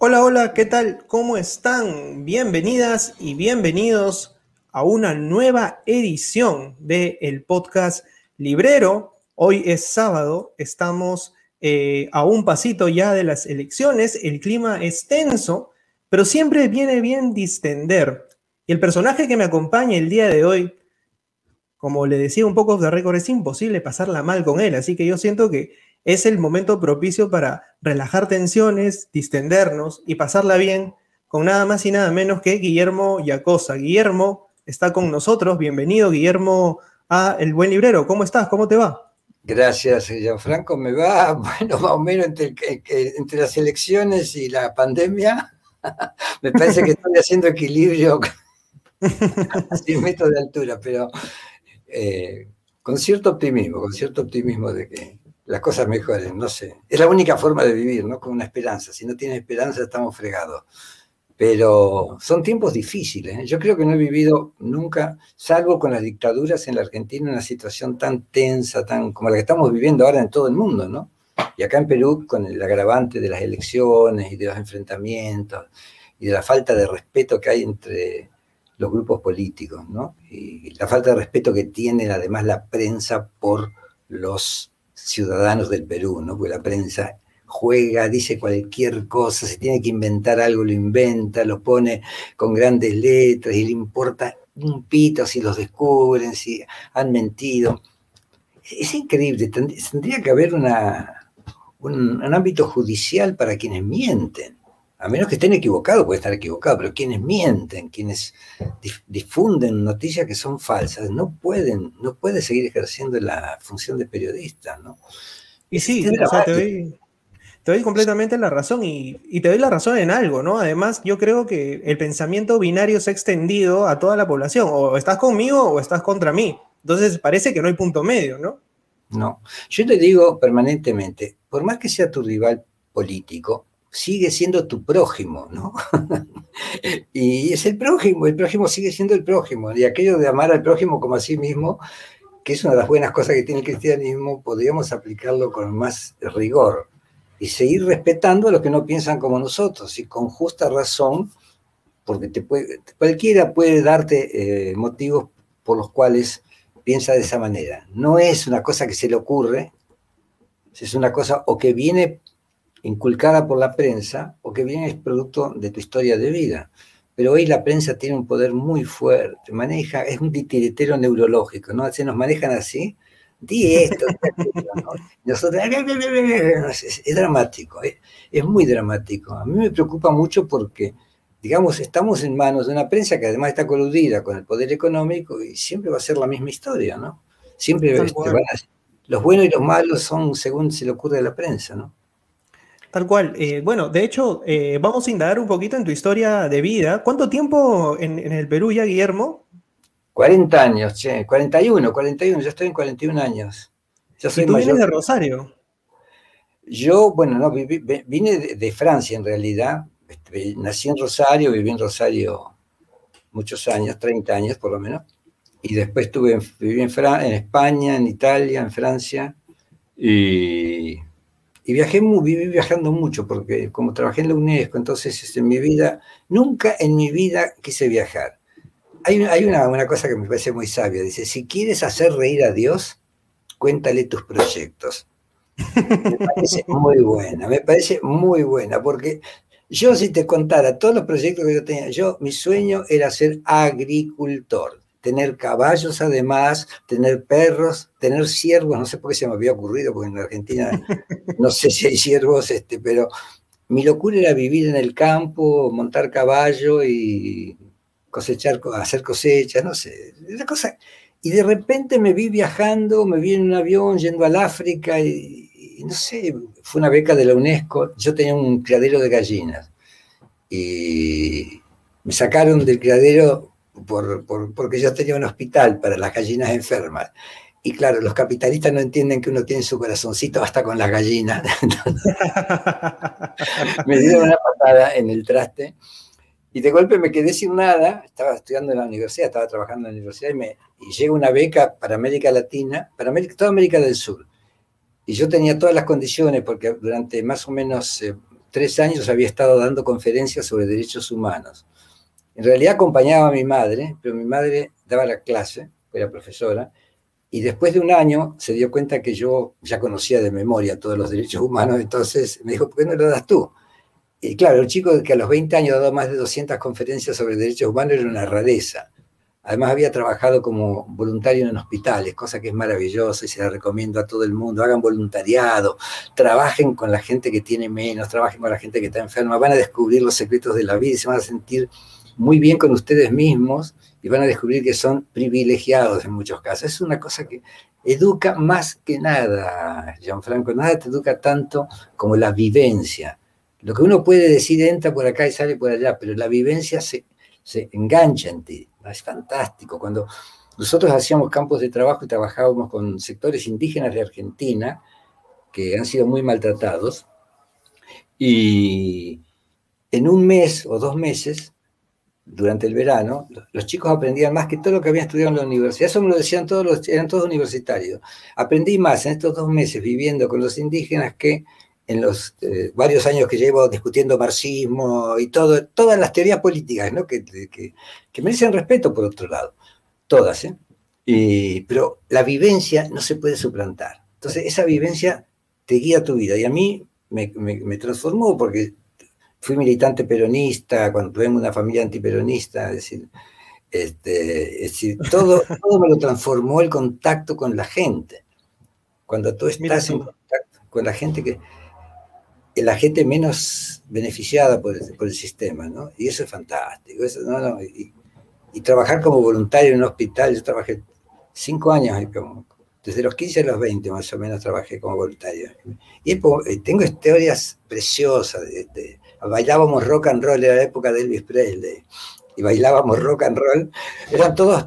Hola, hola, ¿qué tal? ¿Cómo están? Bienvenidas y bienvenidos a una nueva edición de el podcast Librero. Hoy es sábado, estamos eh, a un pasito ya de las elecciones, el clima es tenso, pero siempre viene bien distender. Y el personaje que me acompaña el día de hoy, como le decía un poco de récord, es imposible pasarla mal con él, así que yo siento que es el momento propicio para relajar tensiones, distendernos y pasarla bien con nada más y nada menos que Guillermo Yacosa. Guillermo está con nosotros. Bienvenido, Guillermo, a El Buen Librero. ¿Cómo estás? ¿Cómo te va? Gracias, Gianfranco. Me va, bueno, más o menos entre, entre las elecciones y la pandemia. Me parece que estoy haciendo equilibrio a 100 metros de altura, pero eh, con cierto optimismo, con cierto optimismo de que las cosas mejoren, no sé. Es la única forma de vivir, ¿no? Con una esperanza. Si no tiene esperanza, estamos fregados. Pero son tiempos difíciles. ¿eh? Yo creo que no he vivido nunca, salvo con las dictaduras en la Argentina, una situación tan tensa, tan como la que estamos viviendo ahora en todo el mundo, ¿no? Y acá en Perú, con el agravante de las elecciones y de los enfrentamientos y de la falta de respeto que hay entre los grupos políticos, ¿no? Y la falta de respeto que tiene además la prensa por los ciudadanos del Perú, ¿no? Porque la prensa juega, dice cualquier cosa, se tiene que inventar algo, lo inventa, lo pone con grandes letras y le importa un pito si los descubren, si han mentido. Es increíble, tendría que haber una, un, un ámbito judicial para quienes mienten a menos que estén equivocados, puede estar equivocado, pero quienes mienten, quienes difunden noticias que son falsas, no pueden, no puede seguir ejerciendo la función de periodista, ¿no? Y sí, o sea, te, doy, te doy, completamente la razón y, y, te doy la razón en algo, ¿no? Además, yo creo que el pensamiento binario se ha extendido a toda la población, o estás conmigo o estás contra mí. Entonces parece que no hay punto medio, ¿no? No, yo te digo permanentemente, por más que sea tu rival político, sigue siendo tu prójimo, ¿no? y es el prójimo, el prójimo sigue siendo el prójimo. Y aquello de amar al prójimo como a sí mismo, que es una de las buenas cosas que tiene el cristianismo, podríamos aplicarlo con más rigor y seguir respetando a los que no piensan como nosotros y con justa razón, porque te puede, cualquiera puede darte eh, motivos por los cuales piensa de esa manera. No es una cosa que se le ocurre, es una cosa o que viene inculcada por la prensa o que bien es producto de tu historia de vida. Pero hoy la prensa tiene un poder muy fuerte, maneja, es un titiritero neurológico, ¿no? Se nos manejan así, di esto, Nosotros, es, dramático, es, es, muy dramático. A mí me preocupa mucho porque, digamos, estamos en manos de una prensa que además está coludida con el poder económico y siempre va a ser la misma historia, ¿no? Siempre este, van a, los buenos y los malos son según se le ocurre a la prensa, ¿no? Tal cual. Eh, bueno, de hecho, eh, vamos a indagar un poquito en tu historia de vida. ¿Cuánto tiempo en, el Perú ya, Guillermo? 40 años, che, 41, 41, yo estoy en 41 años. Yo soy ¿Y tú vienes de Rosario? Yo, bueno, no, vine de, Francia en realidad. Este, nací en Rosario, viví en Rosario muchos años, 30 años por lo menos. Y después estuve viví en, en España, en Italia, en Francia. Y y viajé, viví viajando mucho, porque como trabajé en la UNESCO, entonces este, en mi vida, nunca en mi vida quise viajar. Hay, hay una, una, cosa que me parece muy sabia, dice, si quieres hacer reír a Dios, cuéntale tus proyectos. Me parece muy buena, me parece muy buena, porque yo si te contara todos los proyectos que yo tenía, yo, mi sueño era ser agricultor, tener caballos además, tener perros, tener ciervos, no sé por qué se me había ocurrido, porque en Argentina no sé si hay ciervos, este, pero mi locura era vivir en el campo, montar caballo y cosechar, hacer cosechas, no sé, esa cosa. Y de repente me vi viajando, me vi en un avión yendo al África y, no sé, fue una beca de la UNESCO, yo tenía un criadero de gallinas y me sacaron del criadero por, porque yo tenía un hospital para las gallinas enfermas. Y claro, los capitalistas no entienden que uno tiene su corazoncito hasta con las gallinas. me dieron una patada en el traste y de golpe me quedé sin nada. Estaba estudiando en la universidad, estaba trabajando en la universidad y, me, y llega una beca para América Latina, para América, toda América del Sur. Y yo tenía todas las condiciones porque durante más o menos eh, tres años había estado dando conferencias sobre derechos humanos. En realidad acompañaba a mi madre, pero mi madre daba la clase, era profesora, y después de un año se dio cuenta que yo ya conocía de memoria todos los derechos humanos, entonces me dijo, ¿por qué no lo das tú? Y claro, el chico que a los 20 años ha dado más de 200 conferencias sobre derechos humanos era una rareza. Además había trabajado como voluntario en hospitales, cosa que es maravillosa y se la recomiendo a todo el mundo. Hagan voluntariado, trabajen con la gente que tiene menos, trabajen con la gente que está enferma, van a descubrir los secretos de la vida y se van a sentir muy bien con ustedes mismos y van a descubrir que son privilegiados en muchos casos. Es una cosa que educa más que nada, Gianfranco, nada te educa tanto como la vivencia. Lo que uno puede decir entra por acá y sale por allá, pero la vivencia se, se engancha en ti es fantástico. Cuando nosotros hacíamos campos de trabajo y trabajábamos con sectores indígenas de Argentina que han sido muy maltratados, y en un mes o dos meses, durante el verano, los chicos aprendían más que todo lo que habían estudiado en la universidad. Eso me lo decían todos los, eran todos universitarios. Aprendí más en estos dos meses viviendo con los indígenas que en los eh, varios años que llevo discutiendo marxismo y todo, todas las teorías políticas, ¿no? que, que, merecen respeto por otro lado, todas, ¿eh? pero la vivencia no se puede suplantar. Entonces, esa vivencia te guía tu vida y a mí me, me, transformó porque fui militante peronista, cuando tuve una familia antiperonista, es decir, este, es decir todo, todo me lo transformó el contacto con la gente. Cuando tú estás en contacto con la gente que la gente menos beneficiada por el, sistema, ¿no? Y eso es fantástico. y, trabajar como voluntario en un hospital, yo trabajé cinco años, desde los 15 a los 20 más o menos trabajé como voluntario. Y eh, tengo historias preciosas. De, bailábamos rock and roll, era la época de Elvis Presley, y bailábamos rock and roll. Eran todos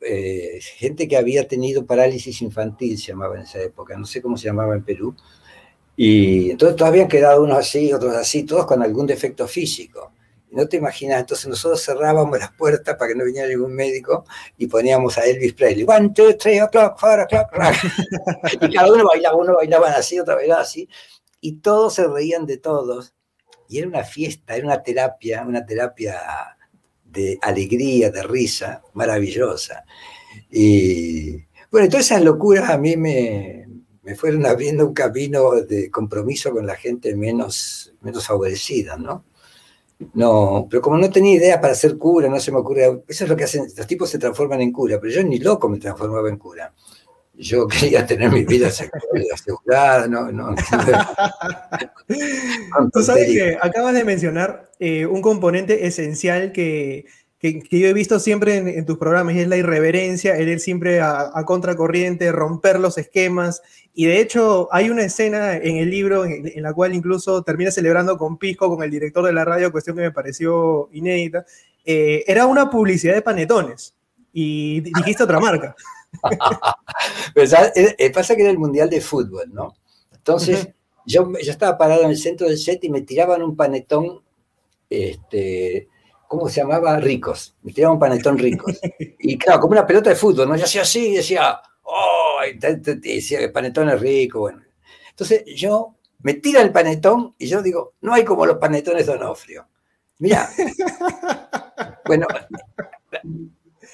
eh, gente que había tenido parálisis infantil, se llamaba en esa época, no sé cómo se llamaba en Perú y entonces todavía han quedado unos así, otros así, todos con algún defecto físico. no te imaginas, entonces nosotros cerrábamos las puertas para que no viniera ningún médico y poníamos a Elvis Presley, one, two, three o'clock, four o'clock, y cada uno bailaba, uno bailaba así, otro bailaba así, y todos se reían de todos. Y era una fiesta, era una terapia, una terapia de alegría, de risa, maravillosa. Y bueno, todas esas locuras a mí me, me fueron abriendo un camino de compromiso con la gente menos, menos favorecida, ¿no? No, pero como no tenía idea para ser cura, no se me ocurre, eso es lo que hacen, los tipos se transforman en cura, pero yo ni loco me transformaba en cura. Yo quería tener mi vida asegurada, no, no. Tú sabes que acabas de mencionar eh, un componente esencial que, que, yo he visto siempre en, tus programas y es la irreverencia, el ir siempre a, a contracorriente, romper los esquemas y de hecho, hay una escena en el libro en, la cual incluso termina celebrando con Pisco, con el director de la radio, cuestión que me pareció inédita. Eh, era una publicidad de panetones y dijiste otra marca. pues, pasa que era el Mundial de Fútbol, ¿no? Entonces, yo, yo estaba parado en el centro del set y me tiraban un panetón, este, ¿cómo se llamaba? Ricos. Me tiraban un panetón ricos. Y claro, como una pelota de fútbol, ¿no? Yo hacía así y decía, ¡oh! decía el panetón es rico, bueno. Entonces yo me tira el panetón y yo digo, no hay como los panetones de Onofrio. Mira, bueno,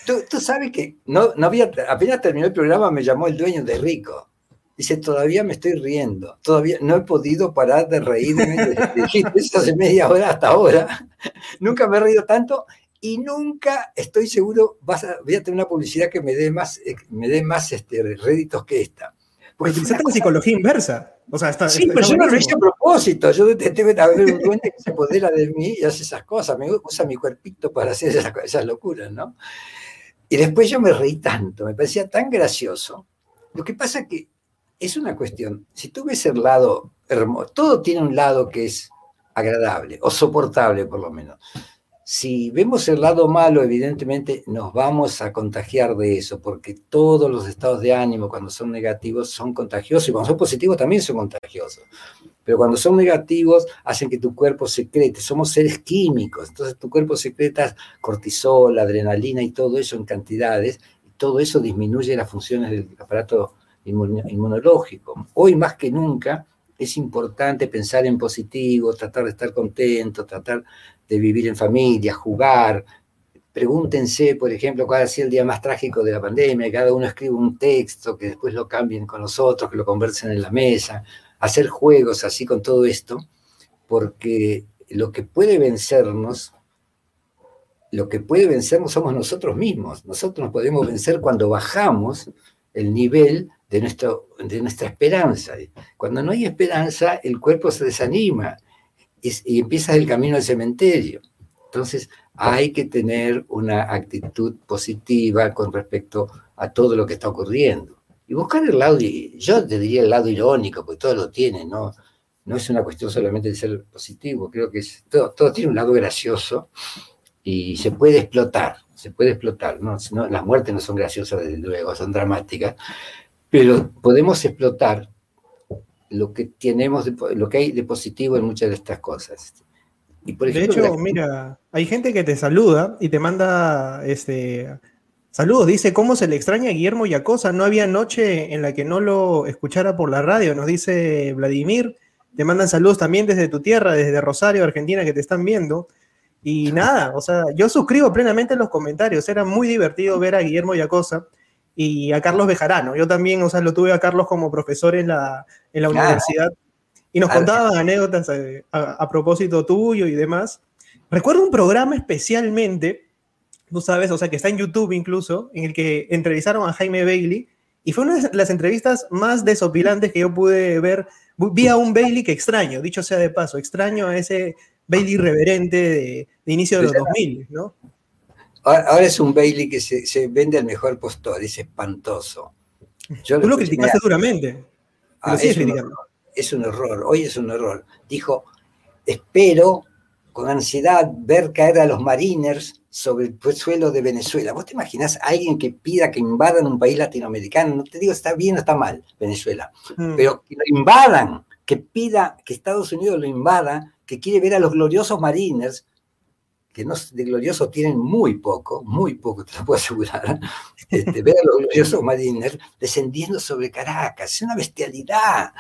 tú, sabes que no, no había, apenas terminó el programa, me llamó el dueño de Rico Dice, todavía me estoy riendo, todavía no he podido parar de reírme desde que dijiste eso hace media hora hasta ahora. Nunca me he reído tanto y nunca estoy seguro, vas a, voy a tener una publicidad que me dé más, eh, me dé más este, réditos que esta. Porque utilizaste la psicología inversa. O sea, está, Sí, está- pero está yo no lo hice a propósito. Yo tengo que haber un duende que se apodera de mí y hace esas cosas. Me usa mi cuerpito para hacer esas, esas locuras, ¿no? Y después yo me reí tanto, me parecía tan gracioso. Lo que pasa es que es una cuestión. Si tú ves el lado hermoso, todo tiene un lado que es agradable o soportable, por lo menos. Si vemos el lado malo, evidentemente nos vamos a contagiar de eso, porque todos los estados de ánimo, cuando son negativos, son contagiosos y cuando son positivos también son contagiosos. Pero cuando son negativos, hacen que tu cuerpo secrete. Somos seres químicos, entonces tu cuerpo secreta cortisol, adrenalina y todo eso en cantidades, y todo eso disminuye las funciones del aparato inmun- inmunológico. Hoy más que nunca es importante pensar en positivo, tratar de estar contento, tratar de vivir en familia, jugar. Pregúntense, por ejemplo, cuál ha sido el día más trágico de la pandemia, cada uno escribe un texto, que después lo cambien con los otros, que lo conversen en la mesa, hacer juegos así con todo esto, porque lo que puede vencernos, lo que puede vencernos somos nosotros mismos. Nosotros nos podemos vencer cuando bajamos el nivel de, nuestro, de nuestra esperanza. Cuando no hay esperanza, el cuerpo se desanima y, y empieza el camino al cementerio. Entonces, hay que tener una actitud positiva con respecto a todo lo que está ocurriendo. Y buscar el lado, yo te diría el lado irónico, porque todo lo tiene, ¿no? No es una cuestión solamente de ser positivo, creo que todo, todo tiene un lado gracioso y se puede explotar, se puede explotar. No, las muertes no son graciosas, desde luego, son dramáticas, pero podemos explotar lo que tenemos, lo que hay de positivo en muchas de estas cosas. Y por ejemplo, de hecho, la... mira, hay gente que te saluda y te manda este saludos. Dice cómo se le extraña a Guillermo Yacosa. No había noche en la que no lo escuchara por la radio. Nos dice Vladimir. Te mandan saludos también desde tu tierra, desde Rosario, Argentina, que te están viendo. Y nada, o sea, yo suscribo plenamente en los comentarios. Era muy divertido ver a Guillermo Yacosa y a Carlos Bejarano. Yo también, o sea, lo tuve a Carlos como profesor en la, en la claro. universidad y nos claro. contaban anécdotas a, a, a, propósito tuyo y demás. Recuerdo un programa especialmente, tú sabes, o sea, que está en YouTube incluso, en el que entrevistaron a Jaime Bailey y fue una de las entrevistas más desopilantes que yo pude ver. Vi a un Bailey que extraño, dicho sea de paso, extraño a ese Bailey irreverente de, de inicio de los 2000, ¿no? Ahora es un Bailey que se, se vende al mejor postor, es espantoso. Yo Tú lo, lo criticaste duramente. Ah, es, un horror, es un error, hoy es un error. Dijo, espero con ansiedad ver caer a los mariners sobre el suelo de Venezuela. ¿Vos te imaginás a alguien que pida que invadan un país latinoamericano? No te digo está bien o está mal Venezuela, mm. pero que lo invadan, que pida que Estados Unidos lo invada, que quiere ver a los gloriosos mariners, que no, de gloriosos tienen muy poco, muy poco, te lo puedo asegurar, este, ver a los gloriosos mariners descendiendo sobre Caracas, es una bestialidad.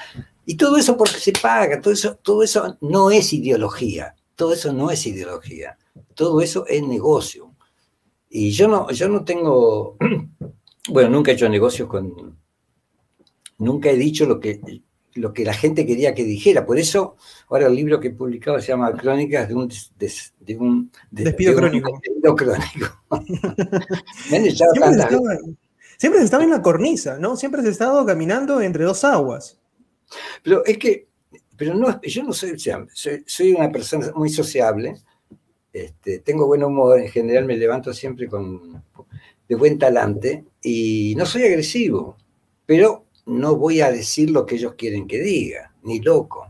Y todo eso porque se paga, todo eso, todo eso no es ideología, todo eso no es ideología, todo eso es negocio. Y yo no, yo no tengo, bueno, nunca he hecho negocios con, nunca he dicho lo que, lo que la gente quería que dijera. Por eso, ahora el libro que he publicado se llama Crónicas de un, de, de un de, despido de crónico. Un despido crónico. siempre, se estaba, siempre se estaba en la cornisa, ¿no? Siempre se ha estado caminando entre dos aguas. Pero es que, pero no, yo no soy, soy, soy una persona muy sociable, este, tengo buen humor, en general me levanto siempre con, de buen talante y no soy agresivo, pero no voy a decir lo que ellos quieren que diga, ni loco.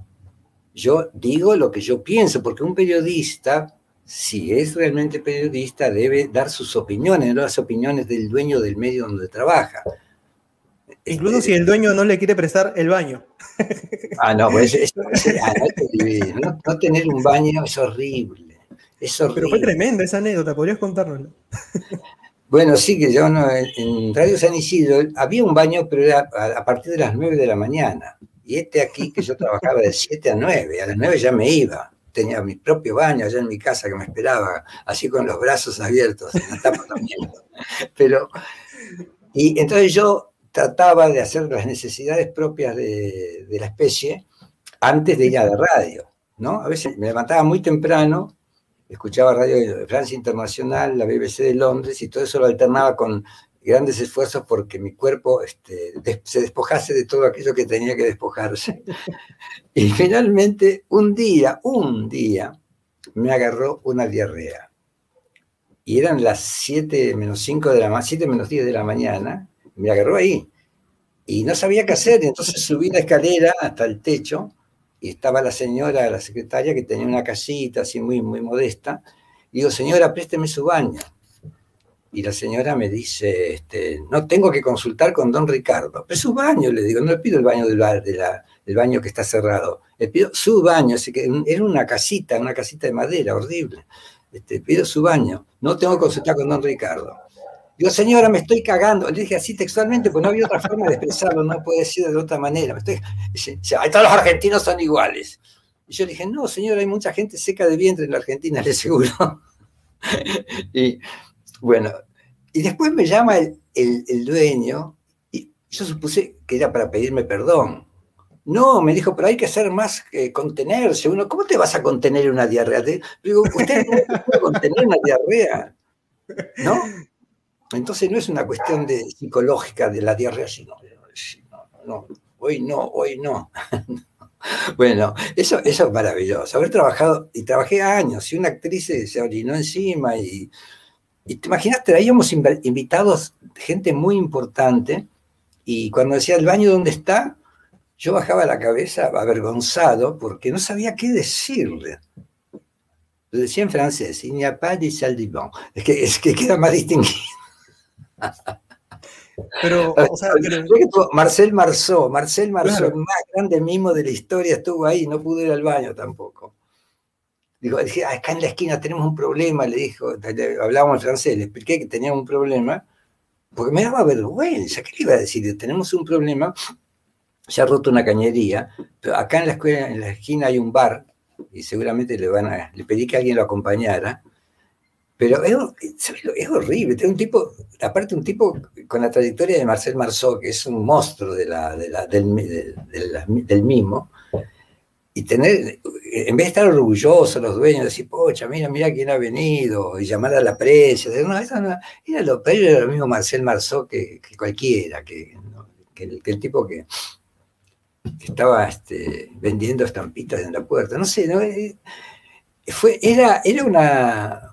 Yo digo lo que yo pienso, porque un periodista, si es realmente periodista, debe dar sus opiniones, no las opiniones del dueño del medio donde trabaja. Incluso este, si el dueño no le quiere prestar el baño. Ah, no, pues es, es, ah, no, tener un baño es horrible. Es horrible. Pero fue tremenda esa anécdota, podrías contárnosla. Bueno, sí, que yo no, en Radio San Isidro había un baño, pero era a, partir de las 9 de la mañana. Y este aquí, que yo trabajaba de 7 a 9, a las 9 ya me iba. Tenía mi propio baño allá en mi casa que me esperaba, así con los brazos abiertos. Pero, y entonces yo trataba de hacer las necesidades propias de, de la especie antes de ir a la radio, ¿no? A veces me levantaba muy temprano, escuchaba radio de Francia Internacional, la BBC de Londres, y todo eso lo alternaba con grandes esfuerzos porque mi cuerpo este, des- se despojase de todo aquello que tenía que despojarse. Y finalmente, un día, un día, me agarró una diarrea. Y eran las 7 menos 5 de la mañana, 7 menos 10 de la mañana, me agarró ahí. Y no sabía qué hacer, y entonces subí la escalera hasta el techo, y estaba la señora, la secretaria, que tenía una casita así muy, muy modesta. Y digo, señora, présteme su baño. Y la señora me dice, este, no tengo que consultar con don Ricardo. Pero su baño, le digo, no le pido el baño del, bar, de la, del baño que está cerrado, le pido su baño, así que era una casita, una casita de madera, horrible. Este, pido su baño, no tengo que consultar con don Ricardo. Digo, señora, me estoy cagando. Le dije así textualmente, pues no había otra forma de expresarlo, no puede decir de otra manera. Me estoy, dice, dice, "Ay, todos los argentinos son iguales. Y yo le dije, no, señora, hay mucha gente seca de vientre en la Argentina, le aseguro. y bueno, y después me llama el, dueño y yo supuse que era para pedirme perdón. No, me dijo, pero hay que hacer más que contenerse. Uno, ¿cómo te vas a contener una diarrea? Te- digo, usted no puede contener una diarrea, ¿no? Entonces no es una cuestión de psicológica de la diarrea, sino, no, hoy no, hoy no. Bueno, eso, eso es maravilloso. Haber trabajado, y trabajé años, y una actriz se, orinó encima, y, y te imaginas, traíamos inv- invitados, gente muy importante, y cuando decía el baño dónde está, yo bajaba la cabeza avergonzado porque no sabía qué decirle. Lo decía en francés, il n'y a pas de salle de. Es que, es que queda más distinguido. Pero, o sea, pero- Marcel Marceau, Marcel Marceau, Claro. el más grande mimo de la historia, estuvo ahí, no pudo ir al baño tampoco. Digo, dije, "Ah, acá en la esquina tenemos un problema, le dijo, le- hablábamos francés, le expliqué que teníamos un problema, porque me daba vergüenza, ¿qué le iba a decir? Tenemos un problema, se ha roto una cañería, pero acá en la, escuela, en la esquina hay un bar, y seguramente le van a, le pedí que alguien lo acompañara, pero es, es horrible, es un tipo, aparte un tipo con la trayectoria de Marcel Marceau, que es un monstruo de del, del mimo, y tener, en vez de estar orgullosos los dueños, decir, pocha, mira, mira quién ha venido, y llamar a la prensa, no, eso no, era lo, era lo mismo Marcel Marceau que, cualquiera, que, que el, tipo que, que estaba este, vendiendo estampitas en la puerta, no sé, ¿no? Eh, Fue, era, era una,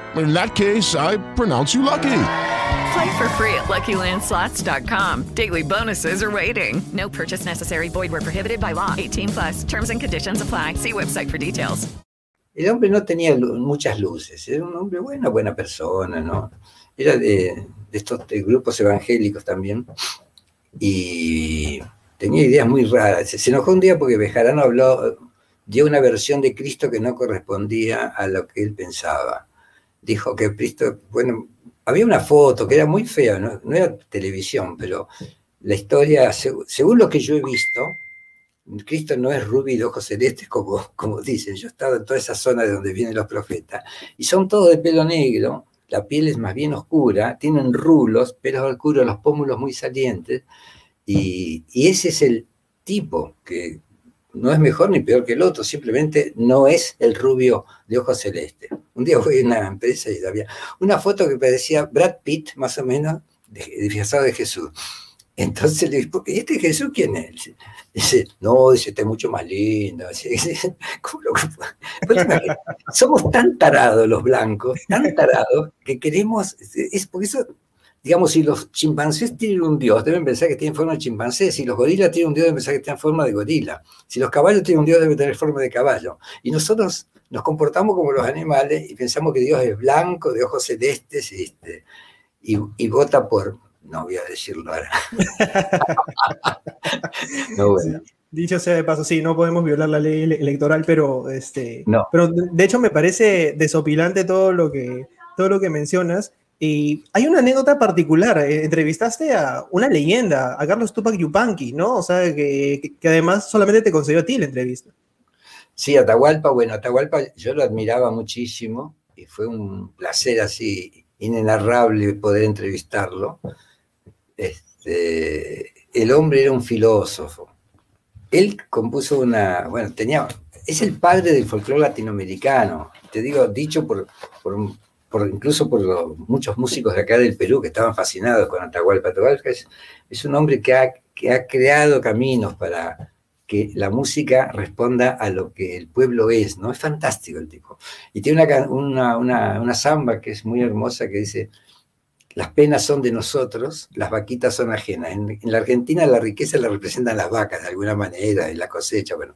In that case, I pronounce you lucky. Play for free at LuckyLandSlots.com. Daily bonuses are waiting. No purchase necessary. Void where prohibited by law. 18 plus. Terms and conditions apply. See website for details. el hombre no tenía lu- muchas luces, era un hombre buena, buena persona, ¿no? Era de, de estos de grupos evangélicos también, y tenía ideas muy raras. Se, se enojó un día porque Bejarano habló, dio una versión de Cristo que no correspondía a lo que él pensaba. Dijo que Cristo, bueno, había una foto que era muy fea, no, era televisión, pero la historia, seg- según lo que yo he visto, Cristo no es rubio de ojos celestes como, como dicen. Yo he estado en toda esa zona de donde vienen los profetas. Y son todos de pelo negro, la piel es más bien oscura, tienen rulos, pelos oscuros, los pómulos muy salientes. Y, y ese es el tipo que no es mejor ni peor que el otro, simplemente no es el rubio de ojos celestes. Un día fui a una empresa y había una foto que parecía Brad Pitt, más o menos, disfrazado de Jesús. Entonces le dije, ¿y este Jesús quién es? Dice, no, dice, este es mucho más lindo. Somos tan tarados los blancos, tan tarados, que queremos, es por eso digamos, si los chimpancés tienen un dios, deben pensar que tienen forma de chimpancé. Si los gorilas tienen un dios, deben pensar que tienen forma de gorila. Si los caballos tienen un dios, deben tener forma de caballo. Y nosotros nos comportamos como los animales y pensamos que Dios es blanco, de ojos celestes, este, y, y vota por, no voy a decirlo ahora. no, bueno. Dicho sea de paso, sí, no podemos violar la ley electoral, pero este, no. pero de hecho me parece desopilante todo lo que todo lo que mencionas y hay una anécdota particular, eh, entrevistaste a una leyenda, a Carlos Tupac Yupanqui, ¿no? O sea, que, que, además solamente te concedió a ti la entrevista. Sí, Atahualpa, bueno, Atahualpa yo lo admiraba muchísimo y fue un placer así inenarrable poder entrevistarlo. Este, el hombre era un filósofo. Él compuso una, bueno, tenía, es el padre del folclore latinoamericano, te digo, dicho por, por un incluso por muchos músicos de acá del Perú que estaban fascinados con Atahualpa. Atahualpa es, un hombre que ha, que ha creado caminos para que la música responda a lo que el pueblo es, ¿no? Es fantástico el tipo. Y tiene una, una, una, samba que es muy hermosa que dice, las penas son de nosotros, las vaquitas son ajenas. En, en, la Argentina la riqueza la representan las vacas de alguna manera, en la cosecha, bueno.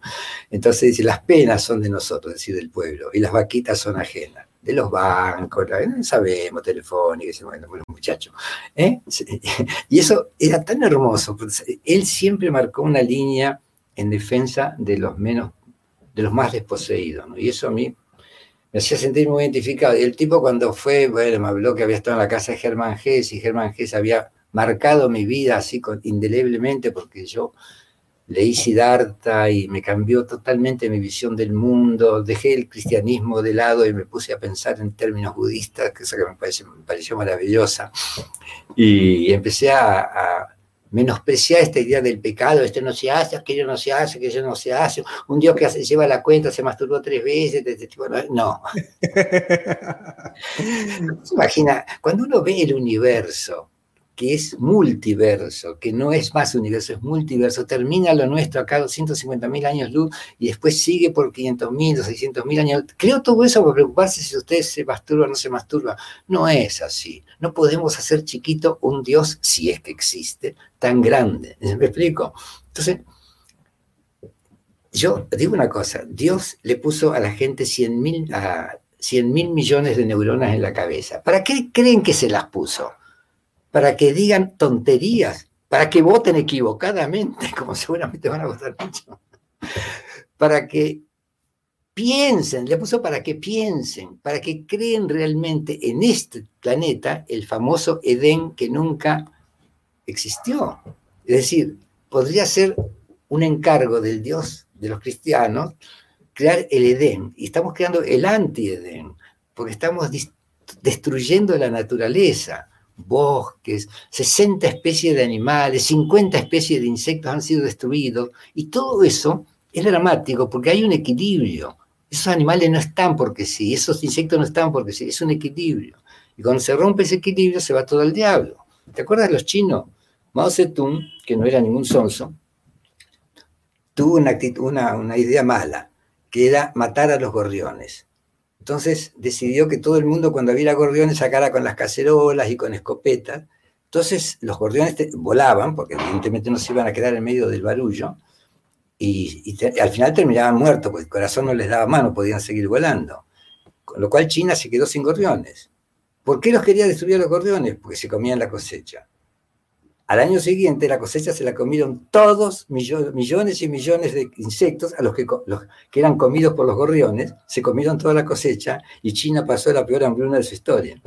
Entonces dice, las penas son de nosotros, es decir, del pueblo, y las vaquitas son ajenas de los bancos, no sabemos, telefónicos, bueno, bueno, muchachos. ¿eh? Y eso era tan hermoso, él siempre marcó una línea en defensa de los menos, de los más desposeídos. Y eso a mí me hacía sentir muy identificado. Y el tipo cuando fue, bueno, me habló que había estado en la casa de Germán Gess y Germán Gess había marcado mi vida así indeleblemente porque yo leí Siddhartha y me cambió totalmente mi visión del mundo, dejé el cristianismo de lado y me puse a pensar en términos budistas, que eso que me, me pareció maravillosa, y empecé a, menospreciar esta idea del pecado, esto no se hace, aquello no se hace, aquello no se hace, un Dios que lleva la cuenta se masturbó tres veces, no. Imagina, cuando uno ve el universo, que es multiverso, que no es más universo, es multiverso, termina lo nuestro acá 250.000 años luz y después sigue por 500.000 o 600.000 años. Creo todo eso para preocuparse si usted se masturba o no se masturba. No es así. No podemos hacer chiquito un Dios, si es que existe, tan grande. ¿Me explico? Entonces, yo digo una cosa, Dios le puso a la gente 100 mil millones de neuronas en la cabeza. ¿Para qué creen que se las puso? Para que digan tonterías, para que voten equivocadamente, como seguramente van a votar mucho, para que piensen, le puso para que piensen, para que creen realmente en este planeta el famoso Edén que nunca existió. Es decir, podría ser un encargo del Dios de los cristianos crear el Edén, y estamos creando el anti-Edén, porque estamos destruyendo la naturaleza bosques, 60 especies de animales, 50 especies de insectos han sido destruidos, y todo eso es dramático porque hay un equilibrio. Esos animales no están porque sí, esos insectos no están porque sí, es un equilibrio. Y cuando se rompe ese equilibrio se va todo al diablo. ¿Te acuerdas de los chinos? Mao Zedong, que no era ningún sonso, tuvo una, una, una idea mala, que era matar a los gorriones. Entonces decidió que todo el mundo cuando viera gorriones sacara con las cacerolas y con escopetas. Entonces los gorriones volaban, porque evidentemente no se iban a quedar en medio del barullo, y, al final terminaban muertos, porque el corazón no les daba mano, podían seguir volando. Con lo cual China se quedó sin gorriones. ¿Por qué los quería destruir los gorriones? Porque se comían la cosecha. Al año siguiente la cosecha se la comieron todos, millones y millones de insectos, a los que, eran comidos por los gorriones, se comieron toda la cosecha y China pasó la peor hambruna de su historia.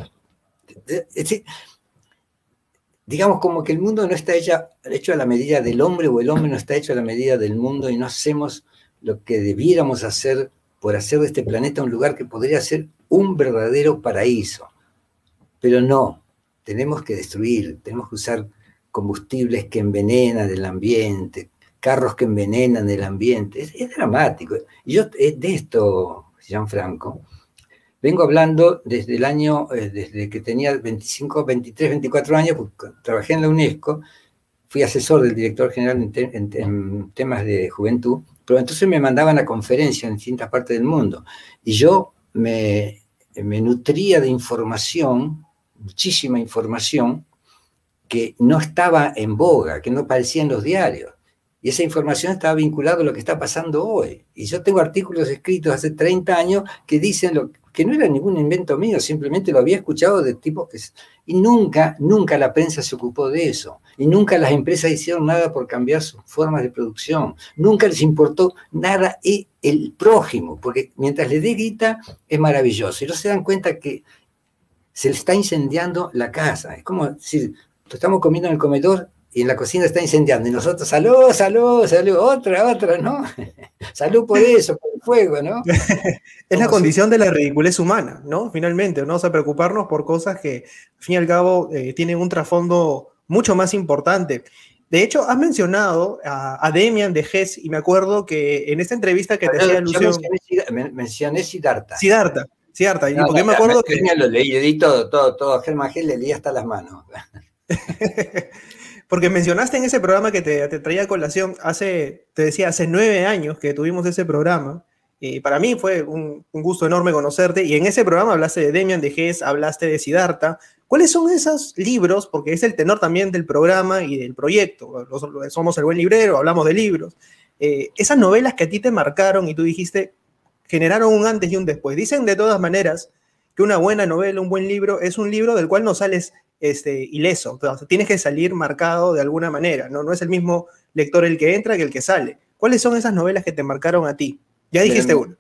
digamos como que el mundo no está hecho a la medida del hombre o el hombre no está hecho a la medida del mundo y no hacemos lo que debiéramos hacer por hacer de este planeta un lugar que podría ser un verdadero paraíso. Pero no, tenemos que destruir, tenemos que usar combustibles que envenenan el ambiente, carros que envenenan el ambiente. Es, dramático. Yo eh, de esto, Gianfranco, vengo hablando desde el año, eh, desde que tenía 25, 23, 24 años, porque trabajé en la UNESCO, fui asesor del director general en, temas de juventud, pero entonces me mandaban a conferencias en distintas partes del mundo. Y yo me nutría de información, muchísima información, que no estaba en boga, que no aparecía en los diarios. Y esa información estaba vinculada a lo que está pasando hoy. Y yo tengo artículos escritos hace 30 años que dicen lo, que no era ningún invento mío, simplemente lo había escuchado de tipos que... Y nunca, nunca la prensa se ocupó de eso. Y nunca las empresas hicieron nada por cambiar sus formas de producción. Nunca les importó nada el prójimo, porque mientras le dé guita es maravilloso. Y no se dan cuenta que se le está incendiando la casa. Es como decir, estamos comiendo en el comedor y en la cocina está incendiando. Y nosotros, salud, salud, salud, otra, otra, ¿no? salud por eso, por el fuego, ¿no? es la condición de la ridiculez humana, ¿no? Finalmente, ¿no? O sea, preocuparnos por cosas que, al fin y al cabo, eh, tienen un trasfondo mucho más importante. De hecho, has mencionado a, Demian de Hess y me acuerdo que en esta entrevista que te hacía alusión... Mencioné, mencioné Siddhartha. Siddhartha, Siddhartha. porque me acuerdo que... Lo leí, leí todo, todo, todo. Germán Hess le leí hasta las manos. Porque mencionaste en ese programa que te, traía a colación, hace, te decía, hace nueve años que tuvimos ese programa, y para mí fue un, gusto enorme conocerte, y en ese programa hablaste de Demian de Gess, hablaste de Siddhartha. ¿Cuáles son esos libros? Porque es el tenor también del programa y del proyecto. somos el buen librero, hablamos de libros. Eh, esas novelas que a ti te marcaron y tú dijiste, generaron un antes y un después. Dicen de todas maneras que una buena novela, un buen libro, es un libro del cual no sales este, ileso. tienes que salir marcado de alguna manera, ¿no? No es el mismo lector el que entra que el que sale. ¿Cuáles son esas novelas que te marcaron a ti? Ya dijiste una.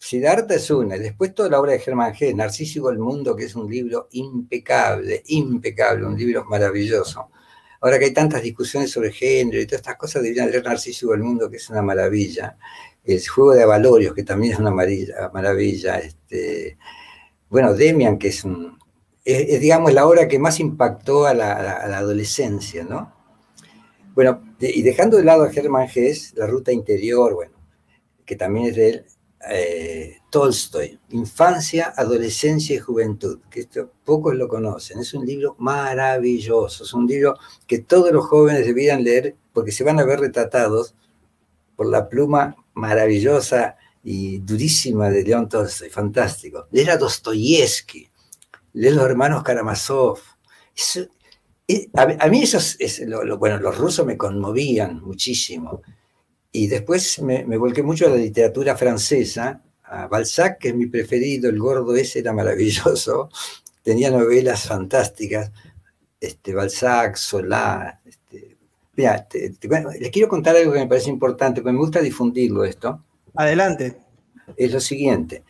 Siddhartha es una, después toda la obra de Germán G. Narciso el Mundo, que es un libro impecable, impecable, un libro maravilloso. Ahora que hay tantas discusiones sobre género y todas estas cosas, deberían leer Narciso el Mundo, que es una maravilla. El juego de Avalorios, que también es una maravilla. maravilla este, bueno, Demian, que es un, es, digamos, la obra que más impactó a la, adolescencia, ¿no? Bueno, y dejando de lado a Germán Hess, La Ruta Interior, bueno, que también es de él, eh, Tolstoy, Infancia, Adolescencia y Juventud, que esto, pocos lo conocen. Es un libro maravilloso, es un libro que todos los jóvenes deberían leer porque se van a ver retratados por la pluma maravillosa y durísima de León Tolstoy, fantástico. Leer a Dostoyevsky, de los hermanos Karamazov. a, mí eso es, lo, bueno, los rusos me conmovían muchísimo. Y después me, volqué mucho a la literatura francesa, a Balzac, que es mi preferido, el gordo ese era maravilloso, tenía novelas fantásticas, este, Balzac, Solá. Este, mira, les quiero contar algo que me parece importante, porque me gusta difundirlo esto. Adelante. Es lo siguiente.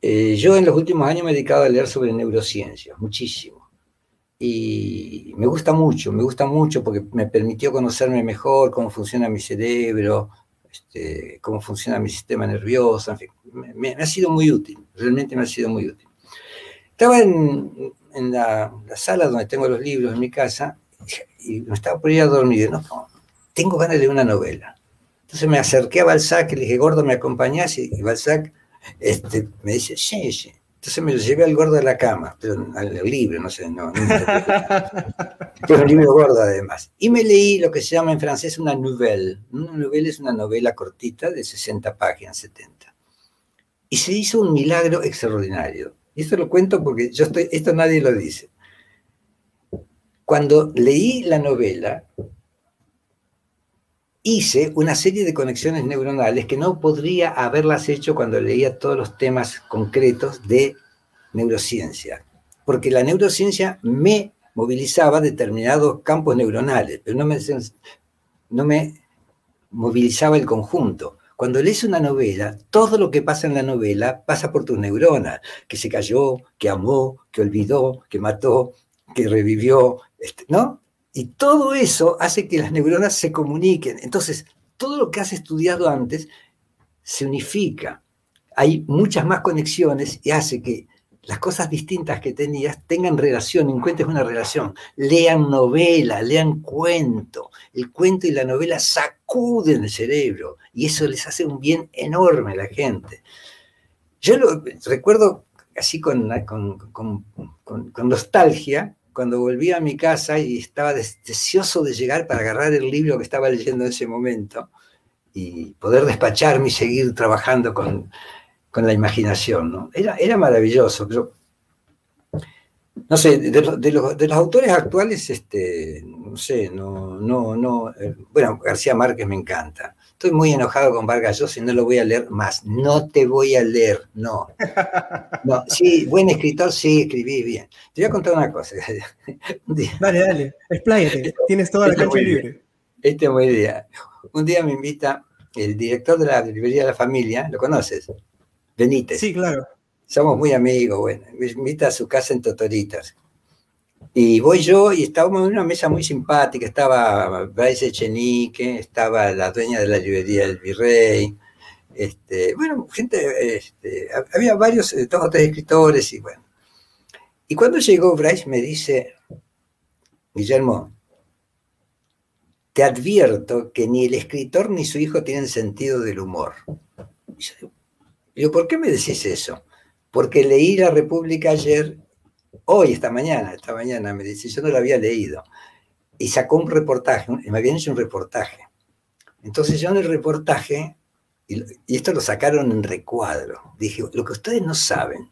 Eh, yo en los últimos años me he dedicado a leer sobre neurociencias, muchísimo. Y me gusta mucho, me gusta mucho porque me permitió conocerme mejor cómo funciona mi cerebro, este, cómo funciona mi sistema nervioso, en fin, me, ha sido muy útil, realmente me ha sido muy útil. Estaba en, la, sala donde tengo los libros en mi casa y me estaba por ir a dormir. No, tengo ganas de una novela. Entonces me acerqué a Balzac y le dije, gordo, ¿me acompañás? Y Balzac este, me dice, sí, sí. Entonces me lo llevé al gordo de la cama, pero al libro, no sé, no. pero un libro gordo además. Y me leí lo que se llama en francés una nouvelle. Una novela es una novela cortita de 60 páginas, 70. Y se hizo un milagro extraordinario. Y esto lo cuento porque yo estoy, esto nadie lo dice. Cuando leí la novela, hice una serie de conexiones neuronales que no podría haberlas hecho cuando leía todos los temas concretos de neurociencia, porque la neurociencia me movilizaba determinados campos neuronales, pero no me, no me movilizaba el conjunto. Cuando lees una novela, todo lo que pasa en la novela pasa por tus neuronas, que se cayó, que amó, que olvidó, que mató, que revivió, este, ¿no? Y todo eso hace que las neuronas se comuniquen. Entonces, todo lo que has estudiado antes se unifica. Hay muchas más conexiones y hace que las cosas distintas que tenías tengan relación, encuentres una relación. Lean novela, lean cuento. El cuento y la novela sacuden el cerebro y eso les hace un bien enorme a la gente. Yo lo recuerdo así con, con, nostalgia, cuando volví a mi casa y estaba deseoso de llegar para agarrar el libro que estaba leyendo en ese momento y poder despacharme y seguir trabajando con, con la imaginación. ¿no? Era, era maravilloso, no sé, de, de, los, de, los, autores actuales, este, no sé, no, no, no, eh, bueno, García Márquez me encanta. Estoy muy enojado con Vargas Llosa y no lo voy a leer más. No te voy a leer, no. no. Sí, buen escritor, sí, escribí bien. Te voy a contar una cosa. dale, dale, expláyate, tienes toda la cancha libre. Este buen día. Un día me invita el director de la librería de la familia, ¿lo conoces? Benítez. Sí, claro. Somos muy amigos, bueno, me invita a su casa en Totoritas. Y voy yo y estábamos en una mesa muy simpática, estaba Bryce Echenique, estaba la dueña de la librería del Virrey, este, bueno, gente, este, había varios, eh, dos o tres escritores y bueno. Y cuando llegó Bryce me dice, Guillermo, te advierto que ni el escritor ni su hijo tienen sentido del humor. Y yo ¿por qué me decís eso? Porque leí La República ayer, hoy, esta mañana, esta mañana me dice, yo no lo había leído. Y sacó un reportaje, me habían hecho un reportaje. Entonces yo en el reportaje, y, esto lo sacaron en recuadro, dije, lo que ustedes no saben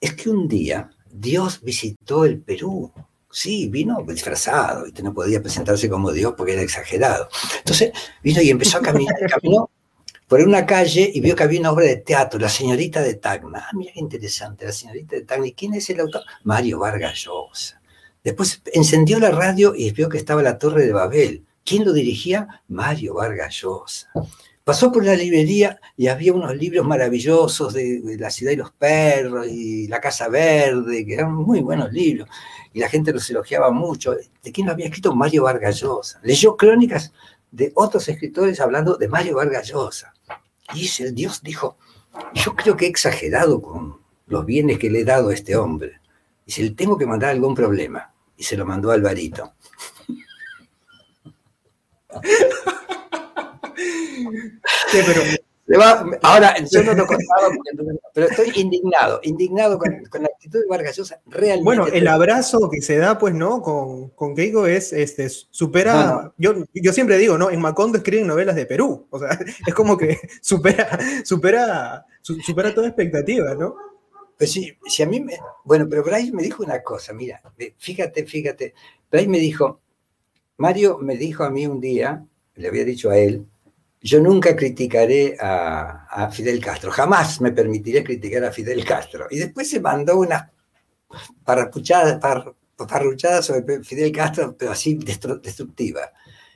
es que un día Dios visitó el Perú. Sí, vino disfrazado, y no podía presentarse como Dios porque era exagerado. Entonces vino y empezó a caminar, caminó por una calle y vio que había una obra de teatro, La señorita de Tacna. Ah, mira qué interesante, La señorita de Tacna. ¿Y quién es el autor? Mario Vargas Llosa. Después encendió la radio y vio que estaba la Torre de Babel. ¿Quién lo dirigía? Mario Vargas Llosa. Pasó por la librería y había unos libros maravillosos de, La ciudad y los perros y La casa verde, que eran muy buenos libros. Y la gente los elogiaba mucho. ¿De quién lo había escrito? Mario Vargas Llosa. Leyó crónicas de otros escritores hablando de Mario Vargas Llosa. Y el Dios dijo, yo creo que he exagerado con los bienes que le he dado a este hombre. Y se le tengo que mandar algún problema. Y se lo mandó a Alvarito. Ahora, yo no lo contaba, pero estoy indignado, indignado con, la actitud de Vargas Llosa, realmente. Bueno, el abrazo que se da, pues, ¿no? Con, con Keiko es, este, supera, Yo, yo siempre digo, ¿no? En Macondo escriben novelas de Perú, o sea, es como que supera, supera, supera toda expectativa, ¿no? Pues sí, si a mí me, bueno, pero Bryce me dijo una cosa, mira, fíjate, fíjate, Bryce me dijo, Mario me dijo a mí un día, le había dicho a él, yo nunca criticaré a, Fidel Castro, jamás me permitiré criticar a Fidel Castro. Y después se mandó una parruchada, sobre Fidel Castro, pero así destructiva.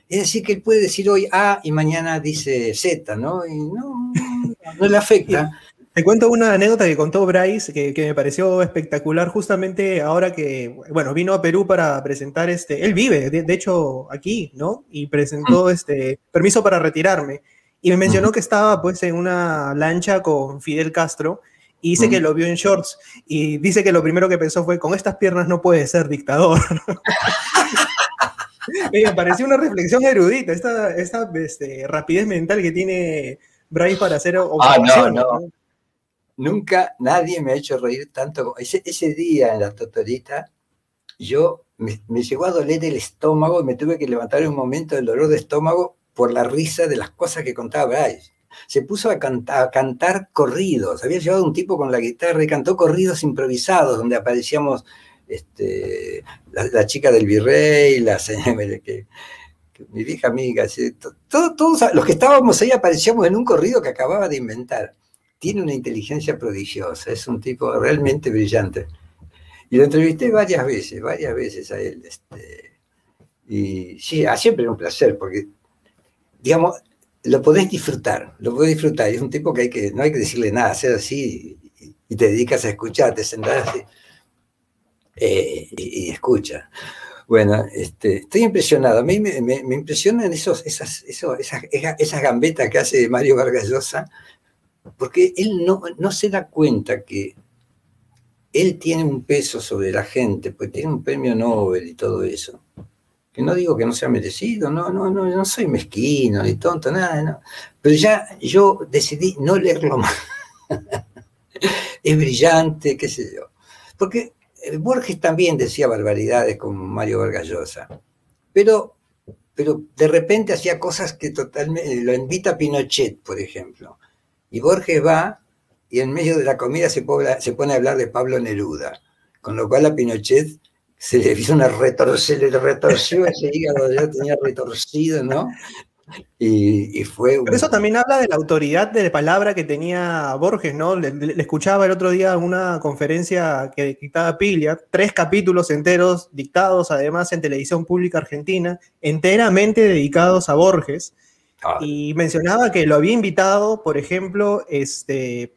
Es decir, que él puede decir hoy A y mañana dice Z, ¿no? Y no, no le afecta. Te cuento una anécdota que contó Bryce que, me pareció espectacular justamente ahora que, bueno, vino a Perú para presentar este, él vive, de, hecho, aquí, ¿no? Y presentó este permiso para retirarme. Y me mencionó que estaba pues en una lancha con Fidel Castro y dice que lo vio en shorts y dice que lo primero que pensó fue, con estas piernas no puede ser dictador. me pareció una reflexión erudita, esta, esta este, rapidez mental que tiene Bryce para hacer observaciones. Ah, no, no. Nunca nadie me ha hecho reír tanto. Ese, ese día en la totorita, yo me, llegó a doler el estómago y me tuve que levantar en un momento del dolor de estómago por la risa de las cosas que contaba Bryce. Se puso a, cantar corridos. Había llevado un tipo con la guitarra y cantó corridos improvisados, donde aparecíamos este, la, chica del virrey, la señora que, mi vieja amiga, todos los que estábamos ahí aparecíamos en un corrido que acababa de inventar tiene una inteligencia prodigiosa, es un tipo realmente brillante. Y lo entrevisté varias veces, varias veces a él. Este, y sí, siempre un placer, porque, digamos, lo podés disfrutar, lo podés disfrutar. Es un tipo que, hay que no hay que decirle nada, hacer así y, te dedicas a escuchar, te sentás así, eh, y, escucha. Bueno, este, estoy impresionado. A mí me, me- impresionan esos, esas, eso- esas, esas gambetas que hace Mario Vargas Llosa, porque él no, no se da cuenta que él tiene un peso sobre la gente, pues tiene un premio Nobel y todo eso. Que no digo que no sea merecido, no, no, no, no soy mezquino ni tonto, nada, no. Pero ya yo decidí no leerlo más. es brillante, qué sé yo. Porque eh, Borges también decía barbaridades como Mario Vargas Llosa, pero, pero de repente hacía cosas que totalmente, lo invita Pinochet, por ejemplo, y Borges va y en medio de la comida se pone, se pone a hablar de Pablo Neruda, con lo cual a Pinochet se le hizo una retor se le retorció ese hígado, ya tenía retorcido, ¿no? Y, y fue un... Pero eso también habla de la autoridad de palabra que tenía Borges, ¿no? Le, le- escuchaba el otro día una conferencia que dictaba Piglia, tres capítulos enteros dictados además en televisión pública argentina, enteramente dedicados a Borges. Ah, Y mencionaba que lo había invitado, por ejemplo, este,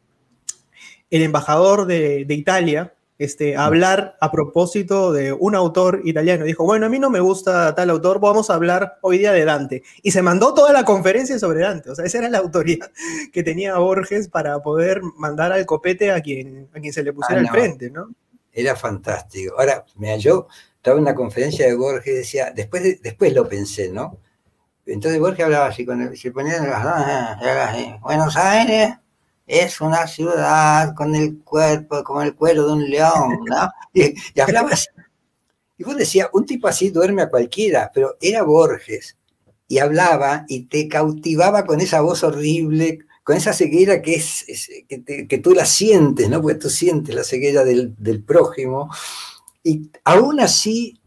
el embajador de, de Italia este, a hablar a propósito de un autor italiano. Dijo, bueno, a mí no me gusta tal autor, vamos a hablar hoy día de Dante. Y se mandó toda la conferencia sobre Dante. O sea, esa era la autoridad que tenía Borges para poder mandar al copete a quien, a quien se le pusiera Ah, al frente, ¿no? Era fantástico. Ahora, mira, yo estaba en una conferencia de Borges y decía, después, de- después lo pensé, ¿no? Entonces Borges hablaba así, el, se ah, Buenos Aires es una ciudad con el cuerpo, como el cuero de un león, ¿no? Y, hablaba así. Y vos decías, un tipo así duerme a cualquiera, pero era Borges. Y hablaba y te cautivaba con esa voz horrible, con esa ceguera que, es, que tú la sientes, ¿no? Porque tú sientes la ceguera del, del prójimo. Y aún así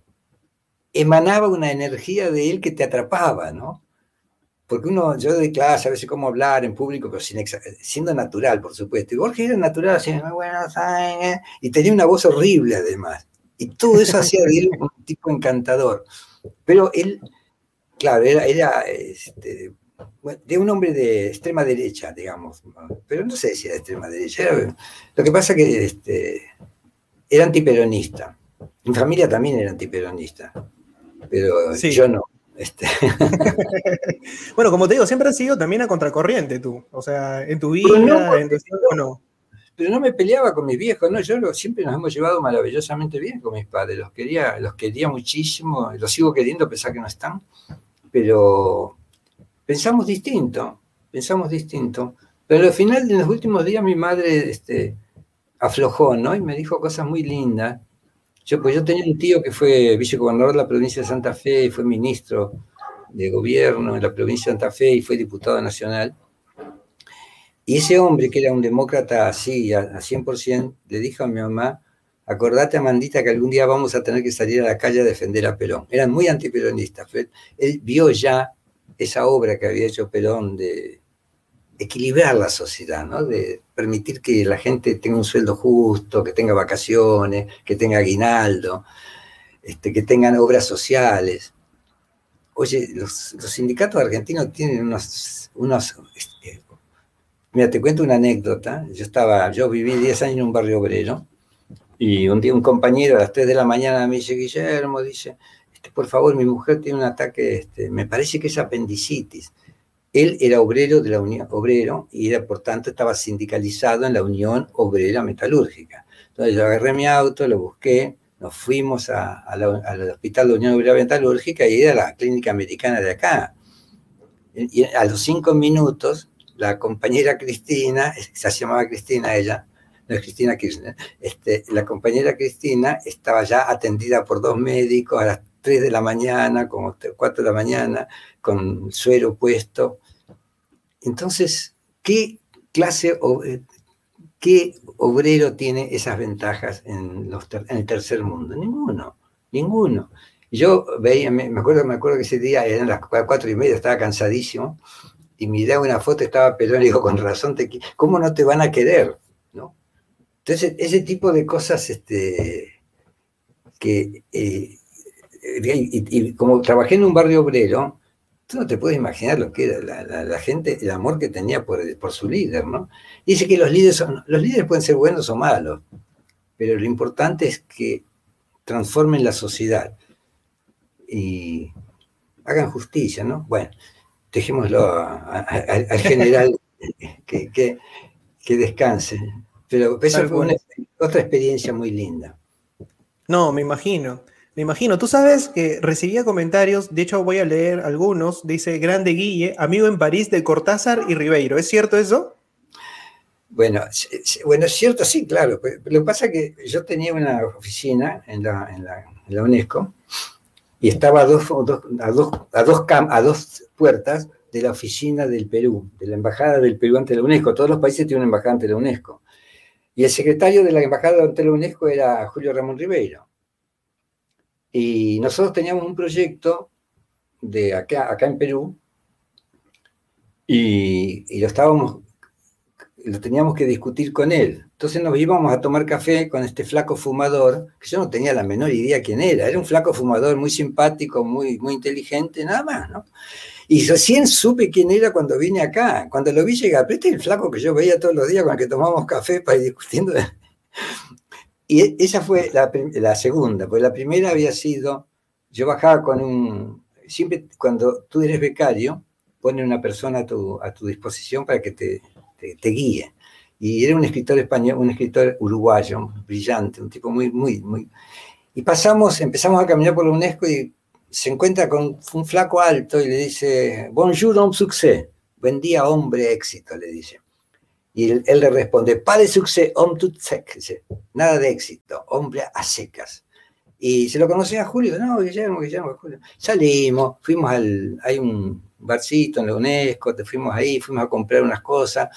emanaba una energía de él que te atrapaba, ¿no? Porque uno, yo doy clase a veces cómo hablar en público, pero siendo natural, por supuesto. Y Borges era natural, así, Buenos Aires", y tenía una voz horrible además. Y todo eso hacía de él un tipo encantador. Pero él, claro, era, este, de un hombre de extrema derecha, digamos, pero no sé si era de extrema derecha. lo que pasa es que este, era antiperonista. Mi familia también era antiperonista, pero Sí. yo no. Este, Bueno, como te digo, siempre has sido también a contracorriente tú. O sea, en tu no, vida, porque en tu o no. pero no me peleaba con mis viejos, no, yo lo- siempre nos hemos llevado maravillosamente bien con mis padres, los quería, los quería muchísimo, los sigo queriendo a pesar que no están, pero pensamos distinto, pensamos distinto. Pero al final, en los últimos días, mi madre este, aflojó, ¿no? Y me dijo cosas muy lindas. Yo, pues yo tenía un tío que fue vicegobernador de la provincia de Santa Fe y fue ministro de gobierno en la provincia de Santa Fe y fue diputado nacional. Y ese hombre, que era un demócrata así, a, a 100%, le dijo a mi mamá, acordate, Amandita, que algún día vamos a tener que salir a la calle a defender a Perón. Eran muy antiperonistas. Él, él vio ya esa obra que había hecho Perón de equilibrar la sociedad, ¿no? de permitir que la gente tenga un sueldo justo, que tenga vacaciones, que tenga aguinaldo, este, que tengan obras sociales. Oye, los, sindicatos argentinos tienen unos, unos este, Mira, te cuento una anécdota. Yo estaba, yo viví 10 años en un barrio obrero y un día un compañero a las 3 de la mañana me dice, Guillermo, dice, este, por favor, mi mujer tiene un ataque, este, me parece que es apendicitis. Él era obrero de la Unión, obrero, y era, por tanto, estaba sindicalizado en la Unión Obrera Metalúrgica. Entonces yo agarré mi auto, lo busqué, nos fuimos a, al Hospital de Unión Obrera Metalúrgica y era la clínica americana de acá. Y a los cinco minutos, la compañera Cristina, se llamaba Cristina ella, no es Cristina Kirchner, este, la compañera Cristina estaba ya atendida por dos médicos a las 3 de la mañana, como 4 de la mañana, con suero puesto. Entonces, ¿qué clase eh, qué obrero tiene esas ventajas en, el tercer mundo? Ninguno, ninguno. Yo veía, me, acuerdo, me acuerdo que ese día eran las cua- cuatro y media, estaba cansadísimo, y miraba una foto, estaba Perón, y digo, con razón, te, ¿cómo no te van a querer? ¿no? Entonces, ese tipo de cosas, este, que, eh, y como trabajé en un barrio obrero, tú no te puedes imaginar lo que era la, la- la gente, el amor que tenía por, por su líder, ¿no? Dice que los líderes, son, los líderes pueden ser buenos o malos, pero lo importante es que transformen la sociedad. y hagan justicia, ¿no? Bueno, dejémoslo a- a- a- al general que, que- que descanse. Pero eso Tal fue una- otra experiencia muy linda. No, me imagino. Me imagino. Tú sabes que recibía comentarios, de hecho voy a leer algunos. Dice Grande Guille, amigo en París de Cortázar y Ribeiro. ¿Es cierto eso? Bueno, bueno, es cierto, sí, claro. pero Lo que pasa es que yo tenía una oficina en la, en la- UNESCO y estaba a dos, a, dos, a dos puertas de la oficina del Perú, de la embajada del Perú ante la UNESCO. Todos los países tienen una embajada ante la UNESCO. Y el secretario de la embajada ante la UNESCO era Julio Ramón Ribeiro. Y nosotros teníamos un proyecto de acá, acá en Perú y, y lo estábamos lo teníamos que discutir con él. Entonces nos íbamos a tomar café con este flaco fumador, que yo no tenía la menor idea quién era. Era un flaco fumador muy simpático, muy, muy inteligente, nada más, ¿no? Y recién supe quién era cuando vine acá. Cuando lo vi llegar, pero este es el flaco que yo veía todos los días con el que tomábamos café para ir discutiendo. Y e- esa fue la, segunda, porque la primera había sido, yo bajaba con un, siempre cuando tú eres becario, pone una persona a tu, a tu disposición para que te, te, te guíe. Y era un escritor español, un escritor uruguayo, brillante, un tipo muy, muy, muy... Y pasamos, empezamos a caminar por la UNESCO y se encuentra con un flaco alto y le dice, Bonjour, homme succès. Buen día, hombre, éxito, le dice. Y él, él le responde, homme tout sec. Dice, Nada de éxito, hombre a secas. Y se lo conocía a Julio, no, Guillermo, Guillermo, Julio. Salimos, fuimos al, hay un barcito en la UNESCO, te fuimos ahí, fuimos a comprar unas cosas,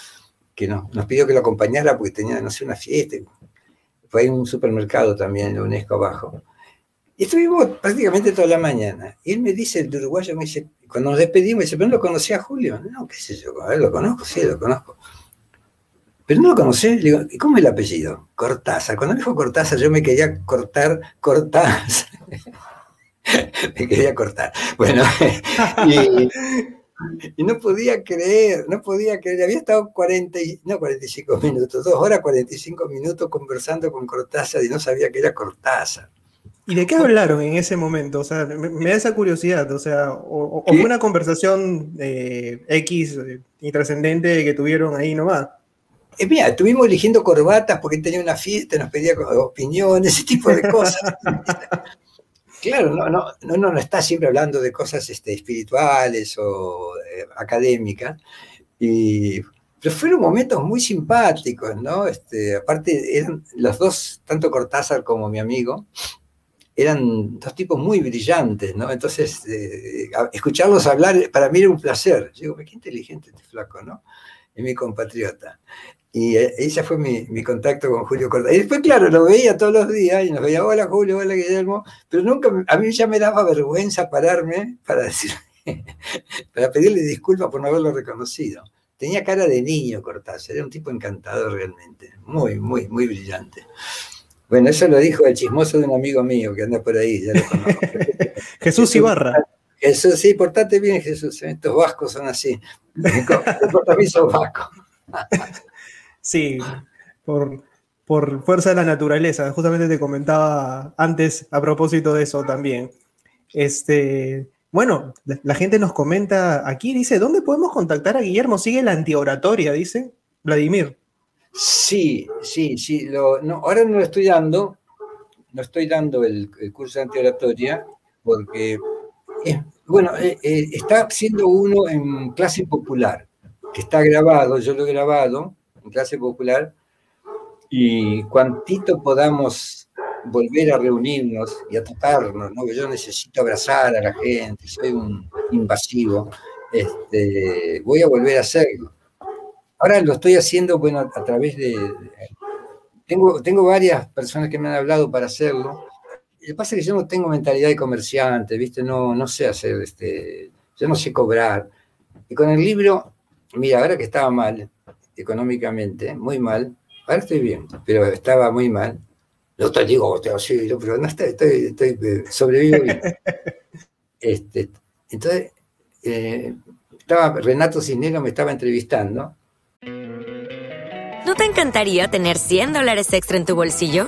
que nos, nos pidió que lo acompañara porque tenía, no sé, una fiesta. Fue ahí un supermercado también en la UNESCO abajo. Y estuvimos prácticamente toda la mañana. Y él me dice, el uruguayo, me dice, cuando nos despedimos, me dice, pero no lo conocía a Julio. No, qué sé yo, a ver, lo conozco, sí, lo conozco. Pero no lo conocí, le digo, ¿y cómo es el apellido? Cortázar. Cuando me dijo Cortázar, yo me quería cortar, Cortázar. me quería cortar. Bueno, y, y no podía creer, no podía creer. Había estado 40, y- no 45 minutos, dos horas 45 minutos conversando con Cortázar y no sabía que era Cortázar. ¿Y de qué hablaron en ese momento? O sea, me, me da esa curiosidad. O sea, o, o ¿Qué? fue una conversación eh, X eh, y trascendente que tuvieron ahí nomás. Eh, mira, estuvimos eligiendo corbatas porque tenía una fiesta, nos pedía opiniones, ese tipo de cosas. claro, no, no, no, no, está siempre hablando de cosas este, espirituales o eh, académicas. Y, pero fueron momentos muy simpáticos, ¿no? Este, aparte, eran los dos, tanto Cortázar como mi amigo, eran dos tipos muy brillantes, ¿no? Entonces, eh, escucharlos hablar para mí era un placer. Yo digo, qué inteligente este flaco, ¿no? Es mi compatriota. Y eh, ese fue mi, mi contacto con Julio Cortázar. Y después, claro, lo veía todos los días y nos veía, hola Julio, hola Guillermo, pero nunca, a mí ya me daba vergüenza pararme para decir, para pedirle disculpas por no haberlo reconocido. Tenía cara de niño Cortázar, era un tipo encantador realmente, muy, muy, muy brillante. Bueno, eso lo dijo el chismoso de un amigo mío que anda por ahí, ya lo conozco. Jesús Ibarra. Jesús, sí, portate bien, Jesús. ¿eh? Estos vascos son así. Vos también sos vasco. Sí, por, por fuerza de la naturaleza. Justamente te comentaba antes a propósito de eso también. Este, bueno, la, gente nos comenta aquí, dice, ¿dónde podemos contactar a Guillermo? Sigue la antioratoria, dice Vladimir. Sí, sí, sí. Lo, no, ahora no lo estoy dando, no estoy dando el, curso de antioratoria porque, es- bueno, eh, eh, está haciendo uno en clase popular, que está grabado, yo lo he grabado clase popular, y cuantito podamos volver a reunirnos y a tocarnos, ¿no? Que yo necesito abrazar a la gente, soy un invasivo, este, voy a volver a hacerlo. Ahora lo estoy haciendo, bueno, a, través de... Tengo, tengo varias personas que me han hablado para hacerlo. Lo que pasa es que yo no tengo mentalidad de comerciante, ¿viste? No, no sé hacer, este, yo no sé cobrar. Y con el libro, mira, ahora que estaba mal, económicamente, muy mal, ahora estoy bien, pero estaba muy mal. No te digo, te sí, no, pero no estoy, estoy, estoy eh, sobrevivo bien. Este, entonces, eh, estaba, Renato Cisnero me estaba entrevistando ¿No te encantaría tener 100 dólares extra en tu bolsillo?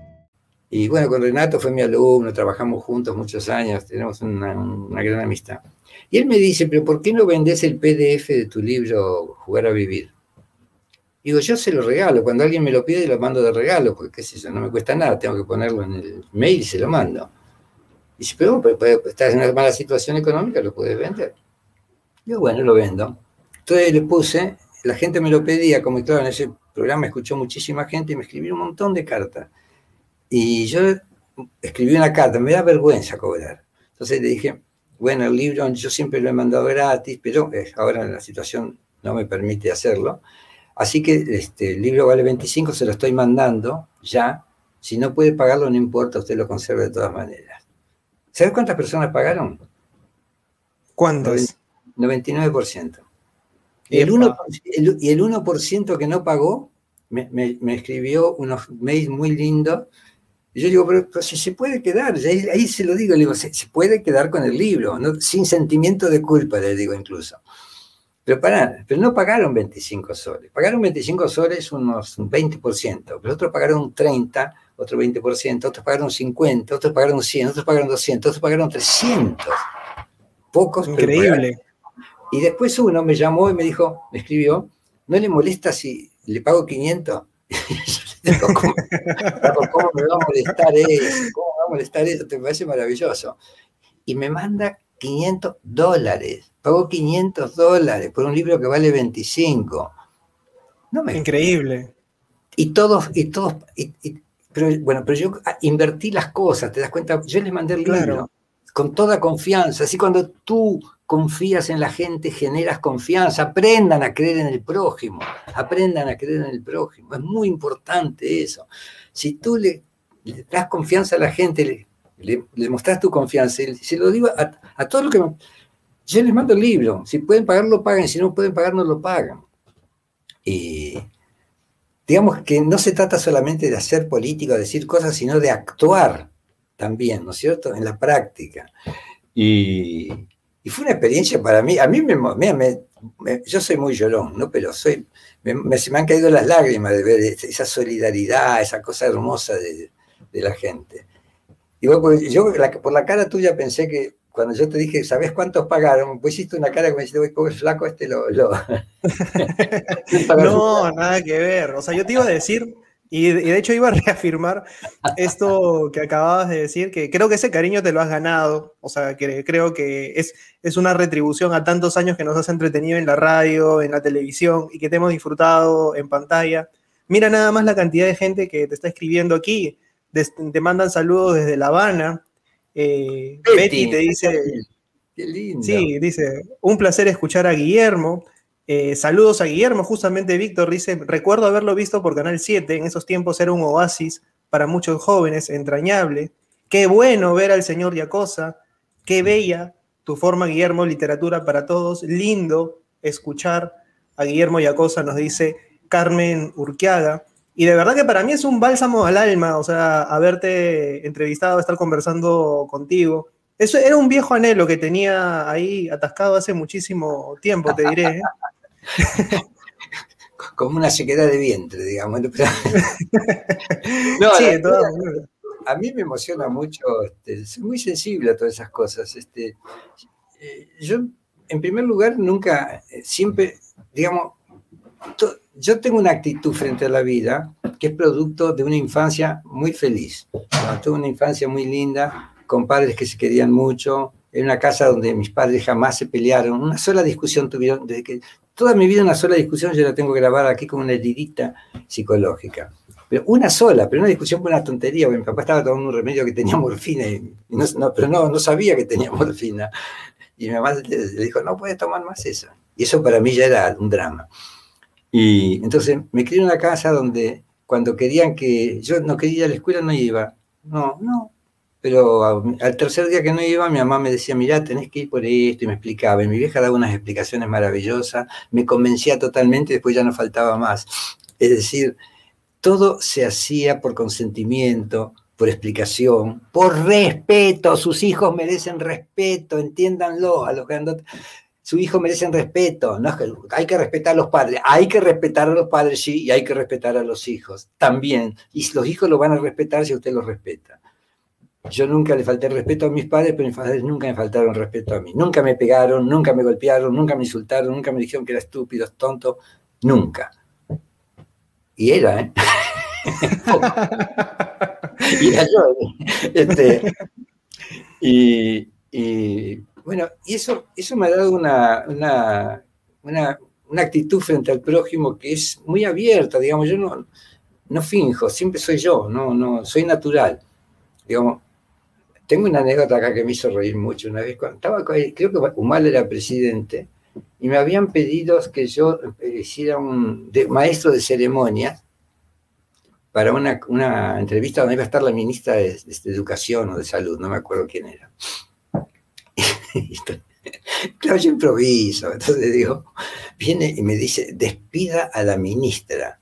Y bueno, con Renato fue mi alumno, trabajamos juntos muchos años, tenemos una, una gran amistad. Y él me dice, pero ¿por qué no vendes el PDF de tu libro Jugar a Vivir? Digo, yo se lo regalo, cuando alguien me lo pide lo mando de regalo, porque qué sé yo, no me cuesta nada, tengo que ponerlo en el mail y se lo mando. Y dice, pero pues, pues, estás en una mala situación económica, lo puedes vender. Digo, bueno, lo vendo. Entonces le puse, la gente me lo pedía, como claro, en ese programa escuchó muchísima gente y me escribió un montón de cartas. Y yo escribí una carta, me da vergüenza cobrar. Entonces le dije, bueno, el libro yo siempre lo he mandado gratis, pero eh, ahora la situación no me permite hacerlo. Así que este, el libro vale 25, se lo estoy mandando ya. Si no puede pagarlo, no importa, usted lo conserva de todas maneras. ¿Sabes cuántas personas pagaron? ¿Cuántas? 99%. Y el 1%, el, y el 1 que no pagó me, me, me, escribió unos mails muy lindos y yo digo, pero, pero si se puede quedar, ahí, ahí, se lo digo, le digo, se, se puede quedar con el libro, ¿no? sin sentimiento de culpa, le digo incluso. Pero, para, pero no pagaron 25 soles, pagaron 25 soles unos 20%, pero otros pagaron 30, otro 20%, otros pagaron 50, otros pagaron 100, otros pagaron 200, otros pagaron 300. Pocos. Increíble. Y después uno me llamó y me dijo, me escribió, ¿no le molesta si le pago 500? ¿Cómo, ¿Cómo, me va a molestar eso? ¿Cómo me va a molestar eso? Te parece maravilloso. Y me manda 500 dólares. Pagó 500 dólares por un libro que vale 25. No me Increíble. Y todos, y todos, y, y, pero bueno, pero yo invertí las cosas, te das cuenta, yo les mandé el libro claro. con toda confianza, así cuando tú confías en la gente, generas confianza, aprendan a creer en el prójimo, aprendan a creer en el prójimo, es muy importante eso. Si tú le, das confianza a la gente, le, le, le tu confianza, y se lo digo a, a todos los que... Yo les mando el libro, si pueden pagarlo, paguen, si no pueden pagar, no lo pagan. Y digamos que no se trata solamente de hacer política, decir cosas, sino de actuar también, ¿no es cierto?, en la práctica. Y, y fue una experiencia para mí, a mí me, me, me yo soy muy llorón, ¿no? Pero soy, me, se me han caído las lágrimas de ver esa solidaridad, esa cosa hermosa de, de la gente. Y vos, yo la, por la cara tuya pensé que cuando yo te dije, ¿sabes cuántos pagaron? Pues hiciste una cara que me dijiste, voy pobre flaco, este lo... lo... no, nada que ver. O sea, yo te iba a decir, y de hecho iba a reafirmar esto que acababas de decir, que creo que ese cariño te lo has ganado, o sea, que creo que es, es una retribución a tantos años que nos has entretenido en la radio, en la televisión y que te hemos disfrutado en pantalla. Mira nada más la cantidad de gente que te está escribiendo aquí, te mandan saludos desde La Habana. Eh, Betty, Betty te dice, qué lindo. Sí, dice, un placer escuchar a Guillermo. Eh, saludos a Guillermo, justamente Víctor dice, recuerdo haberlo visto por Canal 7, en esos tiempos era un oasis para muchos jóvenes, entrañable. Qué bueno ver al señor Yacosa, qué bella tu forma, Guillermo, literatura para todos, lindo escuchar a Guillermo Yacosa, nos dice Carmen Urquiaga. Y de verdad que para mí es un bálsamo al alma, o sea, haberte entrevistado, estar conversando contigo. Eso era un viejo anhelo que tenía ahí atascado hace muchísimo tiempo, te diré. ¿eh? Como una sequedad de vientre, digamos. no, sí, maneras. A mí me emociona mucho, este, soy muy sensible a todas esas cosas. Este, eh, yo, en primer lugar, nunca, eh, siempre, digamos, to, yo tengo una actitud frente a la vida que es producto de una infancia muy feliz. ¿no? Tuve una infancia muy linda, con padres que se querían mucho, en una casa donde mis padres jamás se pelearon, una sola discusión tuvieron, desde que toda mi vida una sola discusión, yo la tengo grabada aquí como una heridita psicológica. Pero una sola, pero una discusión por una tontería, porque mi papá estaba tomando un remedio que tenía morfina, y no, no, pero no, no sabía que tenía morfina. Y mi mamá le, le dijo, no puedes tomar más eso. Y eso para mí ya era un drama. Y entonces me crié en una casa donde cuando querían que yo no quería ir a la escuela no iba. No, no. Pero al tercer día que no iba, mi mamá me decía, mirá, tenés que ir por esto, y me explicaba. Y mi vieja daba unas explicaciones maravillosas, me convencía totalmente y después ya no faltaba más. Es decir, todo se hacía por consentimiento, por explicación, por respeto. Sus hijos merecen respeto, entiéndanlo, a los grandotes. Su hijo merecen respeto, no hay que respetar a los padres, hay que respetar a los padres, sí, y hay que respetar a los hijos también. Y los hijos lo van a respetar si usted los respeta. Yo nunca le falté respeto a mis padres, pero mis padres nunca me faltaron respeto a mí. Nunca me pegaron, nunca me golpearon, nunca me insultaron, nunca me dijeron que era estúpido, tonto, nunca. Y era, ¿eh? y era yo. Este, y, bueno, y eso, eso me ha dado una, una, una, una, actitud frente al prójimo que es muy abierta, digamos, yo no, no finjo, siempre soy yo, no, no, soy natural. Digamos, tengo una anécdota acá que me hizo reír mucho. Una vez cuando estaba, creo que Humal era presidente, y me habían pedido que yo eh, hiciera un maestro de ceremonias para una, entrevista donde iba a estar la ministra de, Educación o de Salud, no me acuerdo quién era. claro, yo improviso, entonces digo, viene y me dice, despida a la ministra,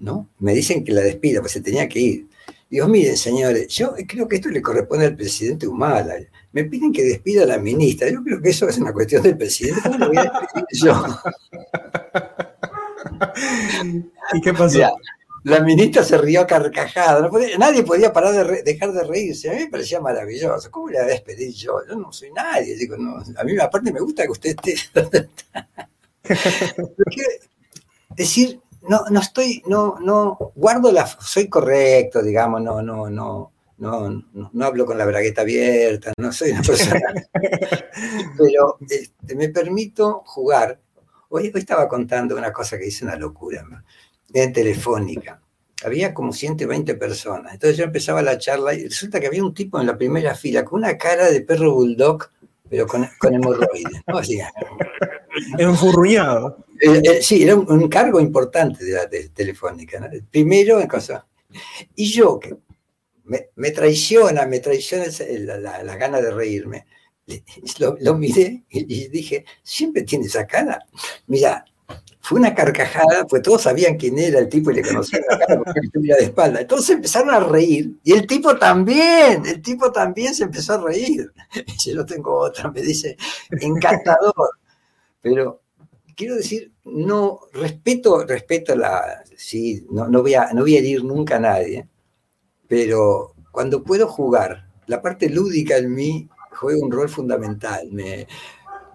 ¿no? Me dicen que la despida, pues se tenía que ir. Digo, miren, señores, yo creo que esto le corresponde al presidente Humala. Me piden que despida a la ministra. Yo creo que eso es una cuestión del presidente. ¿Cómo lo voy a despedir yo? ¿Y qué pasó? la ministra se rió carcajada. nadie podía parar de dejar de reírse. A mí me parecía maravilloso. ¿Cómo le voy a despedir yo? Yo no soy nadie. Digo, no, a mí aparte me gusta que usted esté. decir, no, no estoy, no, no, guardo la, soy correcto, digamos, no, no, no, no, no, hablo con la bragueta abierta, no soy una persona, pero este, me permito jugar. Hoy, hoy, estaba contando una cosa que hice una locura, en Telefónica. Había como 120 personas. Entonces yo empezaba la charla y resulta que había un tipo en la primera fila con una cara de perro bulldog, pero con, con hemorroides. ¿no? Así, Enfurruñado. Eh, eh, sí, era un, cargo importante de la telefónica. Primero en cosa. Y yo, que me, traiciona, me traiciona la, la, gana de reírme, lo, miré y, dije, siempre tiene esa cara. Mira, fue una carcajada, pues todos sabían quién era el tipo y le conocían la cara porque estuviera de espalda. Entonces empezaron a reír y el tipo también, el tipo también se empezó a reír. Y yo tengo otra, me dice, encantador. Pero quiero decir, no, respeto, respeto la, sí, no, no, voy a, no voy a herir nunca a nadie, pero cuando puedo jugar, la parte lúdica en mí juega un rol fundamental, me,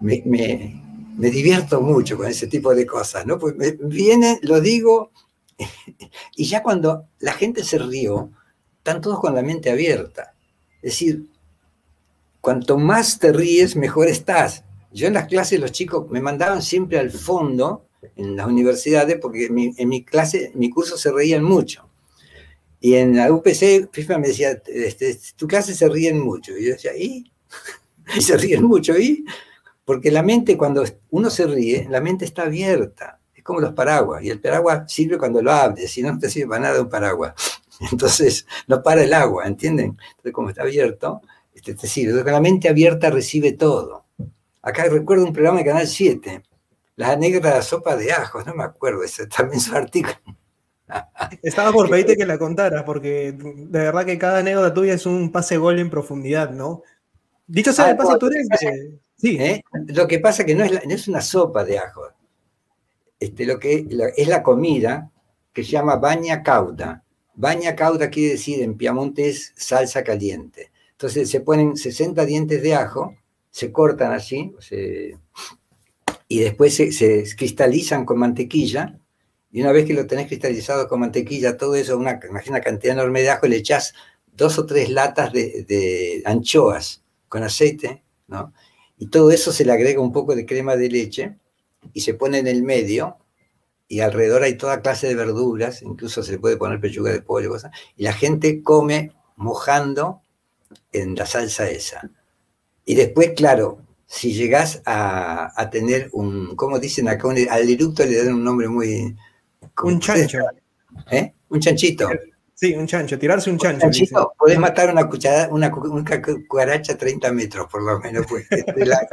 me, me, divierto mucho con ese tipo de cosas, ¿no? Pues me viene, lo digo, y ya cuando la gente se rió, están todos con la mente abierta. Es decir, cuanto más te ríes, mejor estás. Yo en las clases los chicos me mandaban siempre al fondo en las universidades porque en mi, clase, mi curso se reían mucho. Y en la UPC, FIFA me decía, este, tu clase se ríen mucho. Y yo decía, ¿y? se ríen mucho, ¿y? Porque la mente, cuando uno se ríe, la mente está abierta. Es como los paraguas. Y el paraguas sirve cuando lo abres, si no, te sirve para nada un paraguas. Entonces, no para el agua, ¿entienden? Entonces, como está abierto, este, te sirve. La mente abierta recibe todo. Acá recuerdo un programa de Canal 7, La negra de sopa de ajos, no me acuerdo, ese también su artículo. Estaba por pedirte que la contaras, porque de verdad que cada anécdota tuya es un pase gol en profundidad, ¿no? Dicho sea de ah, paso, tú eres Sí. ¿Eh? Lo que pasa es que no es, no es una sopa de ajos. Este, lo que es la comida que se llama baña cauda. Baña cauda quiere decir en es salsa caliente. Entonces se ponen 60 dientes de ajo se cortan así, y después se, cristalizan con mantequilla, y una vez que lo tenés cristalizado con mantequilla, todo eso, una, una cantidad enorme de ajo, le echás dos o tres latas de, anchoas con aceite, ¿no? Y todo eso se le agrega un poco de crema de leche y se pone en el medio y alrededor hay toda clase de verduras, incluso se le puede poner pechuga de pollo, y la gente come mojando en la salsa esa. Y después, claro, si llegás a, tener un, ¿cómo dicen acá? al eructo le dan un nombre muy... Un chancho. ¿Eh? Un chanchito. Sí, un chancho, tirarse un chancho. Chanchito, dice. podés matar una, cuchara, una, una cucaracha a 30 metros, por lo menos. Pues, la,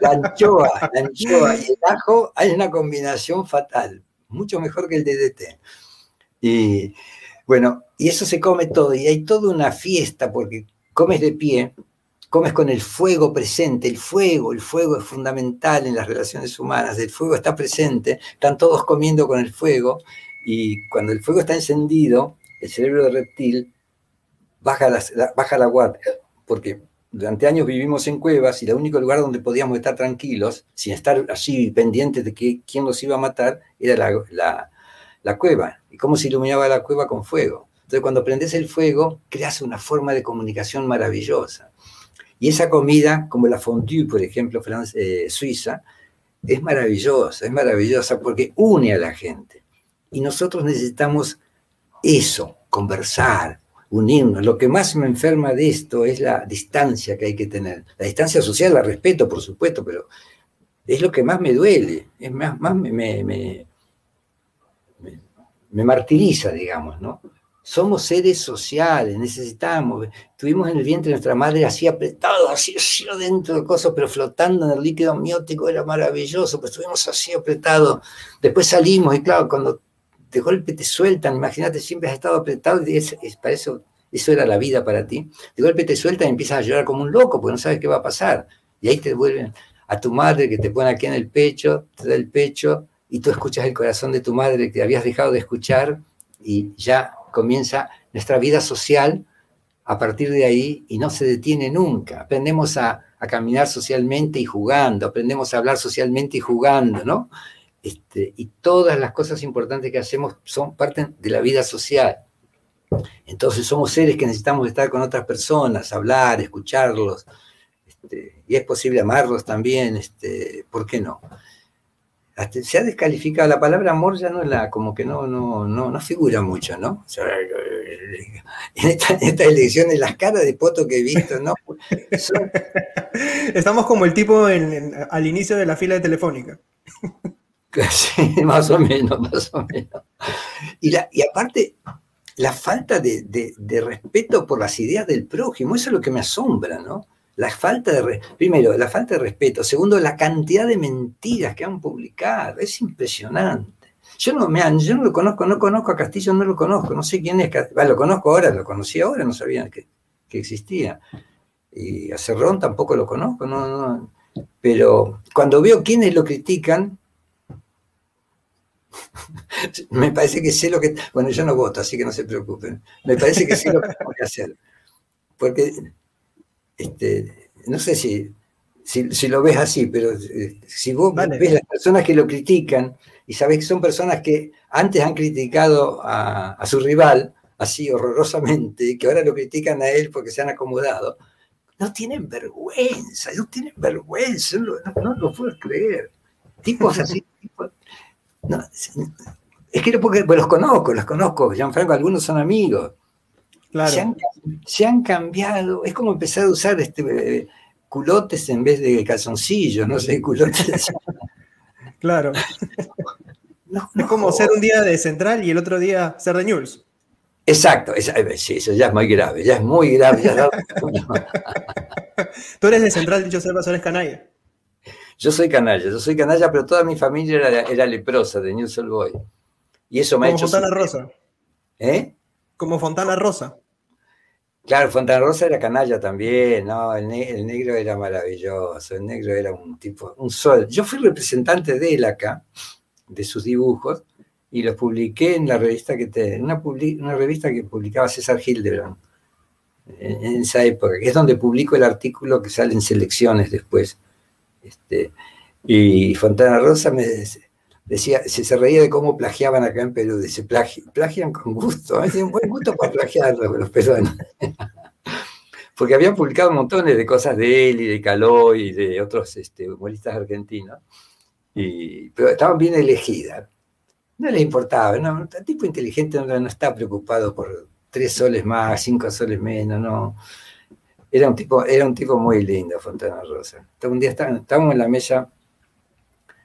la anchoa, la anchoa y el ajo hay una combinación fatal, mucho mejor que el DDT. Y bueno, y eso se come todo, y hay toda una fiesta, porque comes de pie, comes con el fuego presente, el fuego, el fuego es fundamental en las relaciones humanas, el fuego está presente, están todos comiendo con el fuego, y cuando el fuego está encendido, el cerebro de reptil baja, la, baja la porque durante años vivimos en cuevas y el único lugar donde podíamos estar tranquilos, sin estar así pendientes de que, quién nos iba a matar, era la, la- la cueva. ¿Y cómo se iluminaba la cueva con fuego? Entonces, cuando prendes el fuego, creas una forma de comunicación maravillosa. Y esa comida, como la fondue, por ejemplo, fran- eh, suiza, es maravillosa, es maravillosa porque une a la gente. Y nosotros necesitamos eso, conversar, unirnos. Lo que más me enferma de esto es la distancia que hay que tener. La distancia social la respeto, por supuesto, pero es lo que más me duele, es más, más me- me- me- me martiriza, digamos, ¿no? Somos seres sociales, necesitamos. Estuvimos en el vientre de nuestra madre así apretados, así, así dentro del coso, pero flotando en el líquido amniótico, era maravilloso, pues estuvimos así apretados. Después salimos y claro, cuando de golpe te sueltan, imagínate, siempre has estado apretado y es, es- para eso, eso era la vida para ti. De golpe te sueltan y empiezas a llorar como un loco porque no sabes qué va a pasar. Y ahí te vuelven a tu madre que te pone aquí en el pecho, te da el pecho y tú escuchas el corazón de tu madre que habías dejado de escuchar y ya comienza nuestra vida social a partir de ahí y no se detiene nunca. Aprendemos a, caminar socialmente y jugando, aprendemos a hablar socialmente y jugando, ¿no? Este, y todas las cosas importantes que hacemos son parte de la vida social. Entonces somos seres que necesitamos estar con otras personas, hablar, escucharlos, este, y es posible amarlos también, este, ¿por qué no? Hasta se ha descalificado, la palabra amor ya no es la, como que no, no, no, no figura mucho, ¿no? O sea, en, esta- en estas elecciones, las caras de poto que he visto, ¿no? Son- Estamos como el tipo en- en- al inicio de la fila de telefónica. Sí, más o menos, más o menos. Y, la, y aparte, la falta de, de- de respeto por las ideas del prójimo, eso es lo que me asombra, ¿no? La falta de, primero, la falta de respeto. Segundo, la cantidad de mentiras que han publicado. Es impresionante. Yo no, me, yo no lo conozco, no conozco a Castillo, no lo conozco, no sé quién es. Cast- Va, lo conozco ahora, lo conocí ahora, no sabía que, que existía. Y a Cerrón tampoco lo conozco, no, no. Pero cuando veo quiénes lo critican, me parece que sé lo que. Bueno, yo no voto, así que no se preocupen. Me parece que sé lo que tengo que hacer. Porque, este, no sé si, si, si lo ves así, pero eh, si vos Vale. ves las personas que lo critican y sabés que son personas que antes han criticado a, a su rival así horrorosamente, que ahora lo critican a él porque se han acomodado, no tienen vergüenza, no tienen vergüenza, no, no, no lo puedo creer. Tipos así, tipos- no, es- es que no porque pues los conozco, los conozco, Gianfranco, algunos son amigos. Claro. Se, han, se han cambiado, es como empezar a usar este, eh, culotes en vez de calzoncillos, no sé, culotes. Claro. No, Es como ser un día de Central y el otro día ser de News. Exacto, esa- eh, sí, eso ya es muy grave, ya es muy grave. ya Tú eres de Central, dicho paso, eres canalla. Yo soy canalla, yo soy canalla, pero toda mi familia era, era leprosa de News All Boy. Y eso me ha hecho... Fontana Rosa. ¿Eh? Como Fontana Rosa. Claro, Fontana Rosa era canalla también, ¿no? El, ne- el negro era maravilloso, el negro era un tipo, un sol. Yo fui representante de él acá, de sus dibujos, y los publiqué en la revista que te, una, revista que publicaba César Hildebrand, en, en esa época, que es donde publico el artículo que sale en selecciones después. Este, y Fontana Rosa me decía, se, reía de cómo plagiaban acá en Perú, dice, "Plagi- plagian con gusto, ¿eh? tienen buen gusto para plagiar los, peruanos. Porque habían publicado montones de cosas de él y de Caló y de otros este, humoristas argentinos, y, pero estaban bien elegidas. No les importaba, no, el tipo inteligente no, no está preocupado por tres soles más, cinco soles menos, no. Era un tipo, era un tipo muy lindo, Fontana Rosa. Un día está- estábamos en la mesa,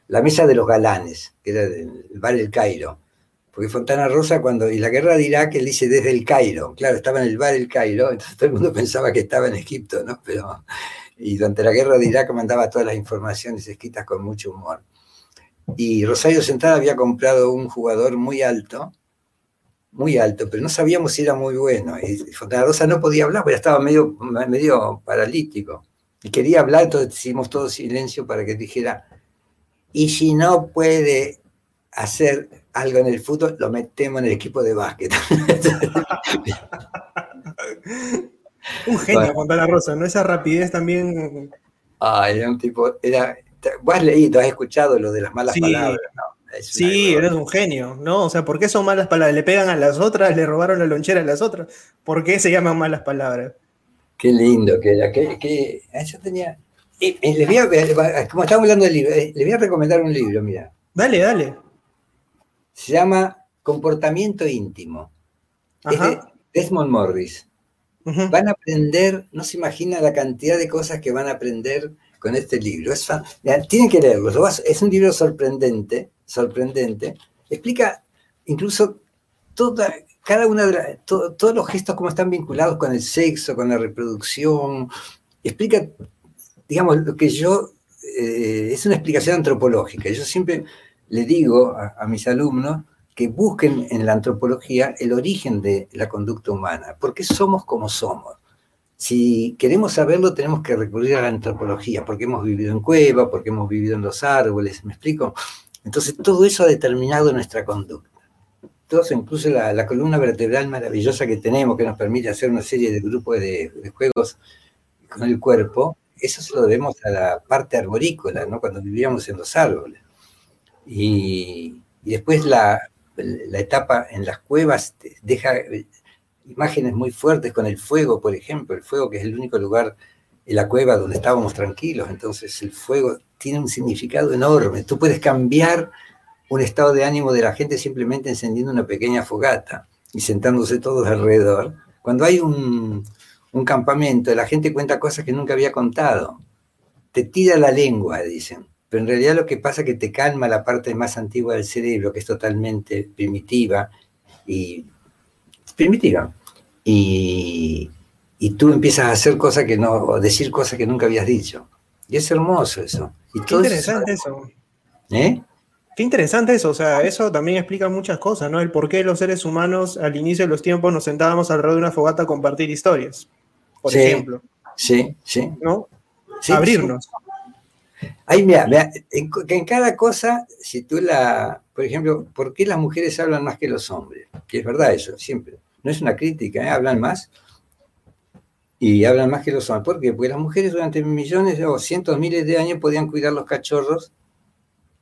la mesa de los galanes, que era del bar El Cairo. Porque Fontana Rosa, cuando. Y la guerra de Irak, él dice desde el Cairo. Claro, estaba en el bar El Cairo, entonces todo el mundo pensaba que estaba en Egipto, ¿no? Pero. Y durante la guerra de Irak mandaba todas las informaciones escritas con mucho humor. Y Rosario Central había comprado un jugador muy alto, muy alto, pero no sabíamos si era muy bueno. Y Fontana Rosa no podía hablar, porque estaba medio, medio paralítico. Y quería hablar, entonces hicimos todo silencio para que dijera, y si no puede hacer algo en el fútbol, lo metemos en el equipo de básquet. un genio, Fontana Rosa, ¿no? Esa rapidez también. Ah, era un tipo, era, vos has leído, has escuchado lo de las malas palabras, ¿no? sí, eres un genio, ¿no? O sea, ¿por qué son malas palabras? Le pegan a las otras, le robaron la lonchera a las otras. ¿Por qué se llaman malas palabras? Qué lindo que era, que, que eso tenía. Les voy a, como estamos hablando del libro, eh, les voy a recomendar un libro, mira. Dale, dale. Se llama Comportamiento íntimo. Es de Desmond Morris. Van a aprender, no se imagina la cantidad de cosas que van a aprender con este libro. Es tienen que leerlo. Es un libro sorprendente, sorprendente. Explica incluso toda, cada una de todos los gestos como están vinculados con el sexo, con la reproducción. Explica, digamos, lo que yo, eh, es una explicación antropológica. Yo siempre le digo a, mis alumnos que busquen en la antropología el origen de la conducta humana, porque somos como somos. Si queremos saberlo, tenemos que recurrir a la antropología, porque hemos vivido en cueva, porque hemos vivido en los árboles, ¿me explico? Entonces, todo eso ha determinado nuestra conducta. Todo incluso la, columna vertebral maravillosa que tenemos, que nos permite hacer una serie de grupos de juegos con el cuerpo, eso se lo debemos a la parte arborícola, ¿no? Cuando vivíamos en los árboles. Y, después la, etapa en las cuevas deja imágenes muy fuertes con el fuego, por ejemplo, el fuego que es el único lugar en la cueva donde estábamos tranquilos, entonces el fuego tiene un significado enorme. Tú puedes cambiar un estado de ánimo de la gente simplemente encendiendo una pequeña fogata y sentándose todos alrededor. Cuando hay un, un campamento, la gente cuenta cosas que nunca había contado. Te tira la lengua, dicen pero en realidad lo que pasa es que te calma la parte más antigua del cerebro, que es totalmente primitiva y primitiva. Y, tú empiezas a hacer cosas que no, o decir cosas que nunca habías dicho. Y es hermoso eso. Y Qué interesante eso. ¿Eh? Qué interesante eso, o sea, eso también explica muchas cosas, ¿no? El por qué los seres humanos al inicio de los tiempos nos sentábamos alrededor de una fogata a compartir historias, por ejemplo. Sí, sí. ¿No? Abrirnos. Ahí, mira, en, en, cada cosa, si tú la, por ejemplo, ¿por qué las mujeres hablan más que los hombres? Que es verdad eso, siempre. No es una crítica, ¿eh? hablan más y hablan más que los hombres. ¿Por qué? Porque las mujeres durante millones o cientos miles de años podían cuidar los cachorros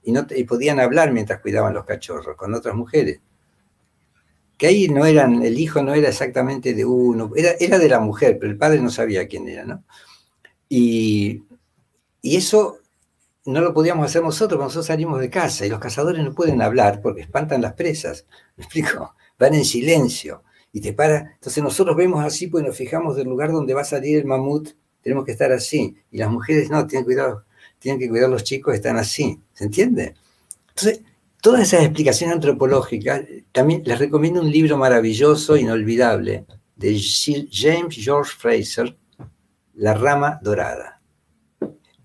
y, no, y podían hablar mientras cuidaban los cachorros con otras mujeres. Que ahí no eran, el hijo no era exactamente de uno, era, era de la mujer, pero el padre no sabía quién era, ¿no? Y, y eso no lo podíamos hacer nosotros cuando nosotros salimos de casa y los cazadores no pueden hablar porque espantan las presas. ¿Me explico? Van en silencio y te para. Entonces nosotros vemos así, pues nos fijamos del lugar donde va a salir el mamut, tenemos que estar así. Y las mujeres no, tienen, cuidado, tienen que cuidar los chicos, están así. ¿Se entiende? Entonces, todas esas explicaciones antropológicas, también les recomiendo un libro maravilloso, inolvidable, de James George Fraser, La rama dorada.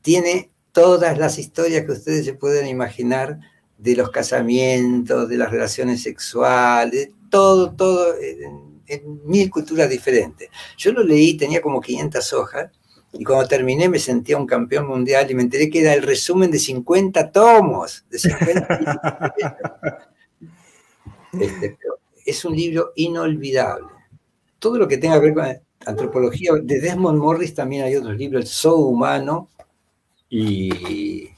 Tiene todas las historias que ustedes se pueden imaginar de los casamientos, de las relaciones sexuales, todo, todo, en, mil culturas diferentes. Yo lo leí, tenía como 500 hojas, y cuando terminé me sentía un campeón mundial y me enteré que era el resumen de 50 tomos, de 50 este, es un libro inolvidable. Todo lo que tenga que ver con antropología, de Desmond Morris también hay otros libros, El Zoo Humano, y,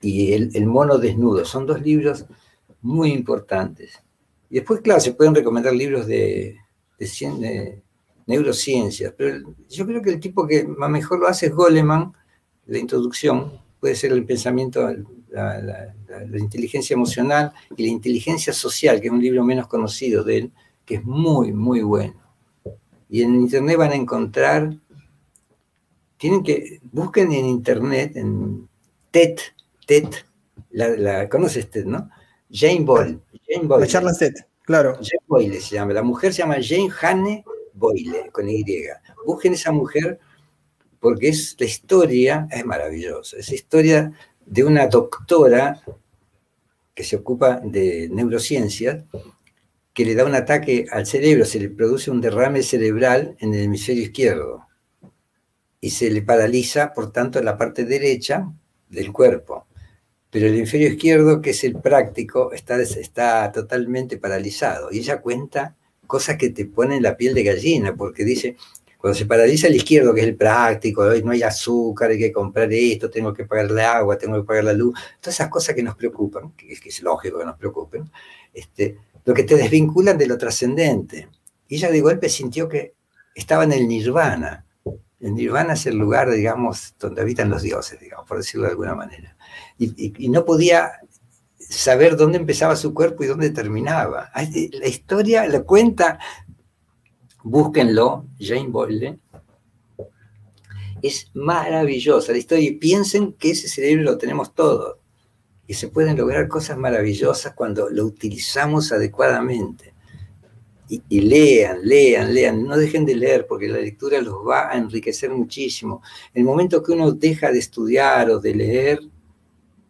y el, mono desnudo. Son dos libros muy importantes. Y después, claro, se pueden recomendar libros de, de, neurociencias, pero yo creo que el tipo que más mejor lo hace es Goleman, la introducción, puede ser el pensamiento, la, la, inteligencia emocional y la inteligencia social, que es un libro menos conocido de él, que es muy, muy bueno. Y en internet van a encontrar tienen que, busquen en internet, en TED, TED, la, conoces TED, ¿no? Jane Boyle. Jane. La charla set, claro. Jane Boyle se llama. La mujer se llama Jane Hanne Boyle, con Y. Busquen esa mujer porque es la historia, es maravillosa, es la historia de una doctora que se ocupa de neurociencias, que le da un ataque al cerebro, se le produce un derrame cerebral en el hemisferio izquierdo y se le paraliza, por tanto, la parte derecha del cuerpo. Pero el hemisferio izquierdo, que es el práctico, está, está totalmente paralizado. Y ella cuenta cosas que te ponen la piel de gallina, porque dice, cuando se paraliza el izquierdo, que es el práctico, no hay azúcar, hay que comprar esto, tengo que pagar el agua, tengo que pagar la luz, todas esas cosas que nos preocupan, que es, lógico que nos preocupen, este, lo que te desvinculan de lo trascendente. Y ella de golpe sintió que estaba en el nirvana. El nirvana es el lugar, digamos, donde habitan los dioses, digamos, por decirlo de alguna manera. Y, no podía saber dónde empezaba su cuerpo y dónde terminaba. La historia la cuenta, búsquenlo, Jane Boyle, es maravillosa la historia y piensen que ese cerebro lo tenemos todos y se pueden lograr cosas maravillosas cuando lo utilizamos adecuadamente. Y, lean, lean, lean, no dejen de leer porque la lectura los va a enriquecer muchísimo. El momento que uno deja de estudiar o de leer,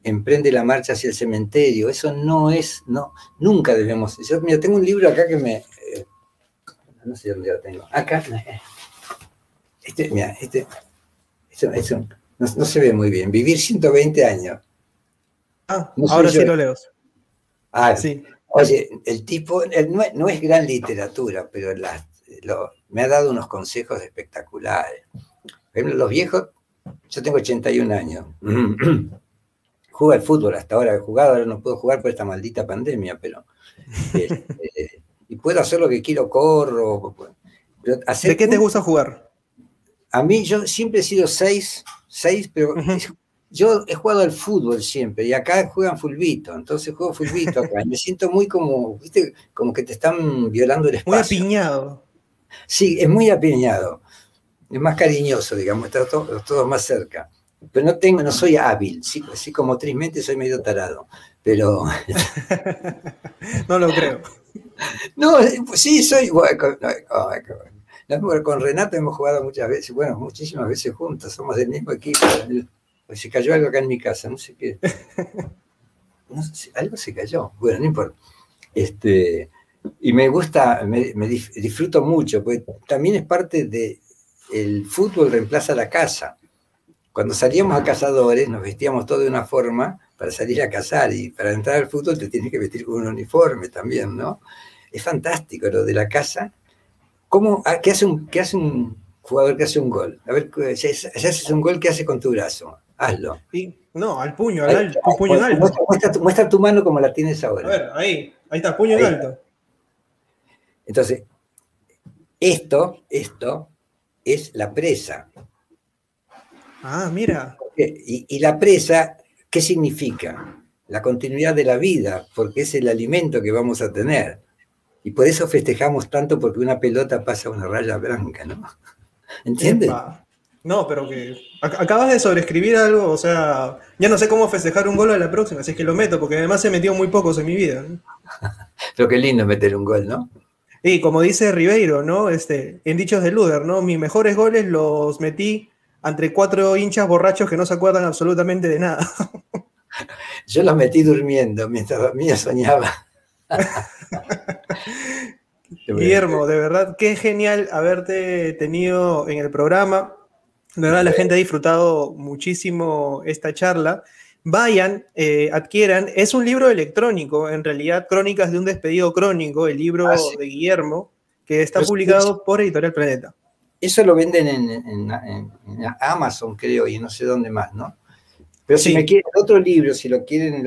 emprende la marcha hacia el cementerio. Eso no es, no, nunca debemos. Yo, mira, tengo un libro acá que me, eh, no sé dónde lo tengo. Acá, este, mira, este, no, no se ve muy bien. Vivir 120 años. Ah, ahora sí lo leo. Ah, sí. Oye, el tipo, no, es gran literatura, pero me ha dado unos consejos espectaculares. Por ejemplo, los viejos, yo tengo 81 años. Juega al fútbol hasta ahora, he jugado, ahora no puedo jugar por esta maldita pandemia, pero. Este, y puedo hacer lo que quiero, corro. ¿De qué te gusta jugar? A mí, yo siempre he sido seis, seis, pero yo he jugado al fútbol siempre y acá juegan fulbito, entonces juego fulbito acá y me siento muy como, viste, como que te están violando el espacio. Muy apiñado. Sí, es muy apiñado. Es más cariñoso, digamos, está todo, más cerca. Pero no tengo, no soy hábil, sí, así como trismente soy medio tarado, pero... no lo creo. No, sí, soy... Con Renato hemos jugado muchas veces, bueno, muchísimas veces juntos, somos del mismo equipo. Pues se cayó algo acá en mi casa, no sé qué. No sé, algo se cayó. Bueno, no importa. Este, y me gusta, me, disfruto mucho, porque también es parte de el fútbol reemplaza la casa. Cuando salíamos a cazadores, nos vestíamos todos de una forma para salir a cazar y para entrar al fútbol te tienes que vestir con un uniforme también, ¿no? Es fantástico lo de la casa. ¿Cómo, ah, qué, hace un, qué hace un jugador que hace un gol? A ver, si haces un gol, ¿qué hace con tu brazo? hazlo. no, al puño, al alto, puño en alto. Muestra, tu, mano como la tienes ahora. A ver, ahí, ahí está, puño en alto. Entonces, esto, esto es la presa. Ah, mira. Y, y, la presa, ¿qué significa? La continuidad de la vida, porque es el alimento que vamos a tener. Y por eso festejamos tanto porque una pelota pasa una raya blanca, ¿no? ¿Entiendes? No, pero que acabas de sobreescribir algo, o sea, ya no sé cómo festejar un gol a la próxima, así que lo meto, porque además he metido muy pocos en mi vida. pero qué lindo meter un gol, ¿no? Y como dice Ribeiro, ¿no? Este, en dichos de Luder, ¿no? Mis mejores goles los metí entre cuatro hinchas borrachos que no se acuerdan absolutamente de nada. Yo los metí durmiendo, mientras dormía soñaba. Guillermo, de verdad, qué genial haberte tenido en el programa. De verdad, la gente ha disfrutado muchísimo esta charla. Vayan, eh, adquieran. Es un libro electrónico, en realidad, Crónicas de un despedido crónico, el libro ah, de Guillermo, que está publicado por Editorial Planeta. Eso lo venden en, Amazon, creo, y no sé dónde más, ¿no? Pero si me quieren otro libro, si lo quieren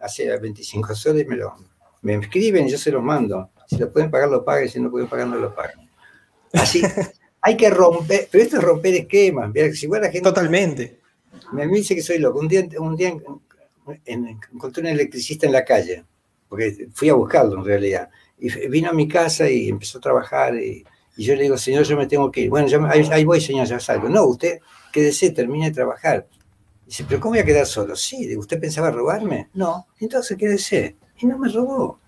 hace 25 soles, me lo me escriben yo se los mando. Si lo pueden pagar, lo paguen. Si no pueden pagar, no lo paguen. Así, hay que romper, pero esto es romper esquemas. Si la gente, Totalmente. Me dice que soy loco. Un día, un día encontré un electricista en la calle, porque fui a buscarlo en realidad. Y vino a mi casa y empezó a trabajar. Y, yo le digo, señor, yo me tengo que ir. Bueno, ahí, voy, señor, ya salgo. No, usted quédese, termine de trabajar. Dice, pero ¿cómo voy a quedar solo? Sí, ¿usted pensaba robarme? No, entonces quédese. Y no me robó.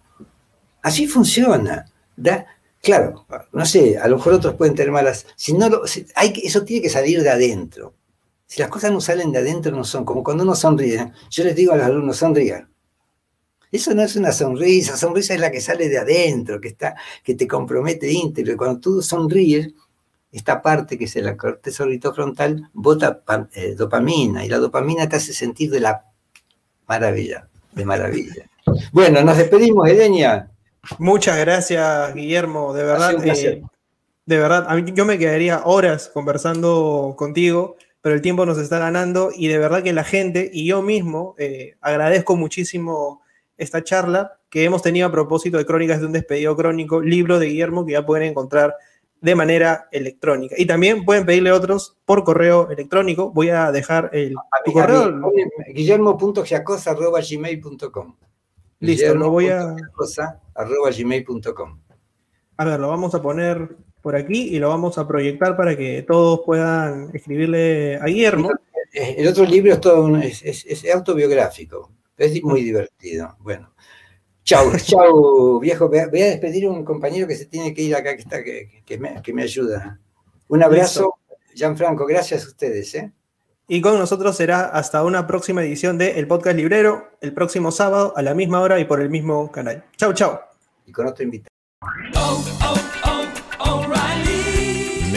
Así funciona. Da, claro, no sé, a lo mejor otros pueden tener malas. Si no lo, hay eso tiene que salir de adentro. Si las cosas no salen de adentro, no son. Como cuando uno sonríe. Yo les digo a los alumnos, sonrían. Eso no es una sonrisa, sonrisa es la que sale de adentro, que, está, que te compromete íntegro. Cuando tú sonríes, esta parte que es la corteza orbitofrontal bota eh, dopamina y la dopamina te hace sentir de la maravilla, de maravilla. Bueno, nos despedimos, Edenia. Muchas gracias, Guillermo. De verdad, eh, de verdad, yo me quedaría horas conversando contigo, pero el tiempo nos está ganando y de verdad que la gente y yo mismo eh, agradezco muchísimo esta charla que hemos tenido a propósito de Crónicas de un despedido crónico, libro de Guillermo que ya pueden encontrar de manera electrónica. Y también pueden pedirle otros por correo electrónico. Voy a dejar el correo. Guillermo.giacosa.gmail.com Listo, lo voy a... gmail.com. A ver, lo vamos a poner por aquí y lo vamos a proyectar para que todos puedan escribirle a Guillermo. El otro libro es todo es, autobiográfico, es muy divertido. Bueno, chau, chau, viejo. Voy a despedir a un compañero que se tiene que ir acá, que, está, que, me, que me, ayuda. Un abrazo, Gianfranco, gracias a ustedes. ¿eh? Y con nosotros será hasta una próxima edición de El Podcast Librero, el próximo sábado a la misma hora y por el mismo canal. Chau, chau. Y con otro invitado.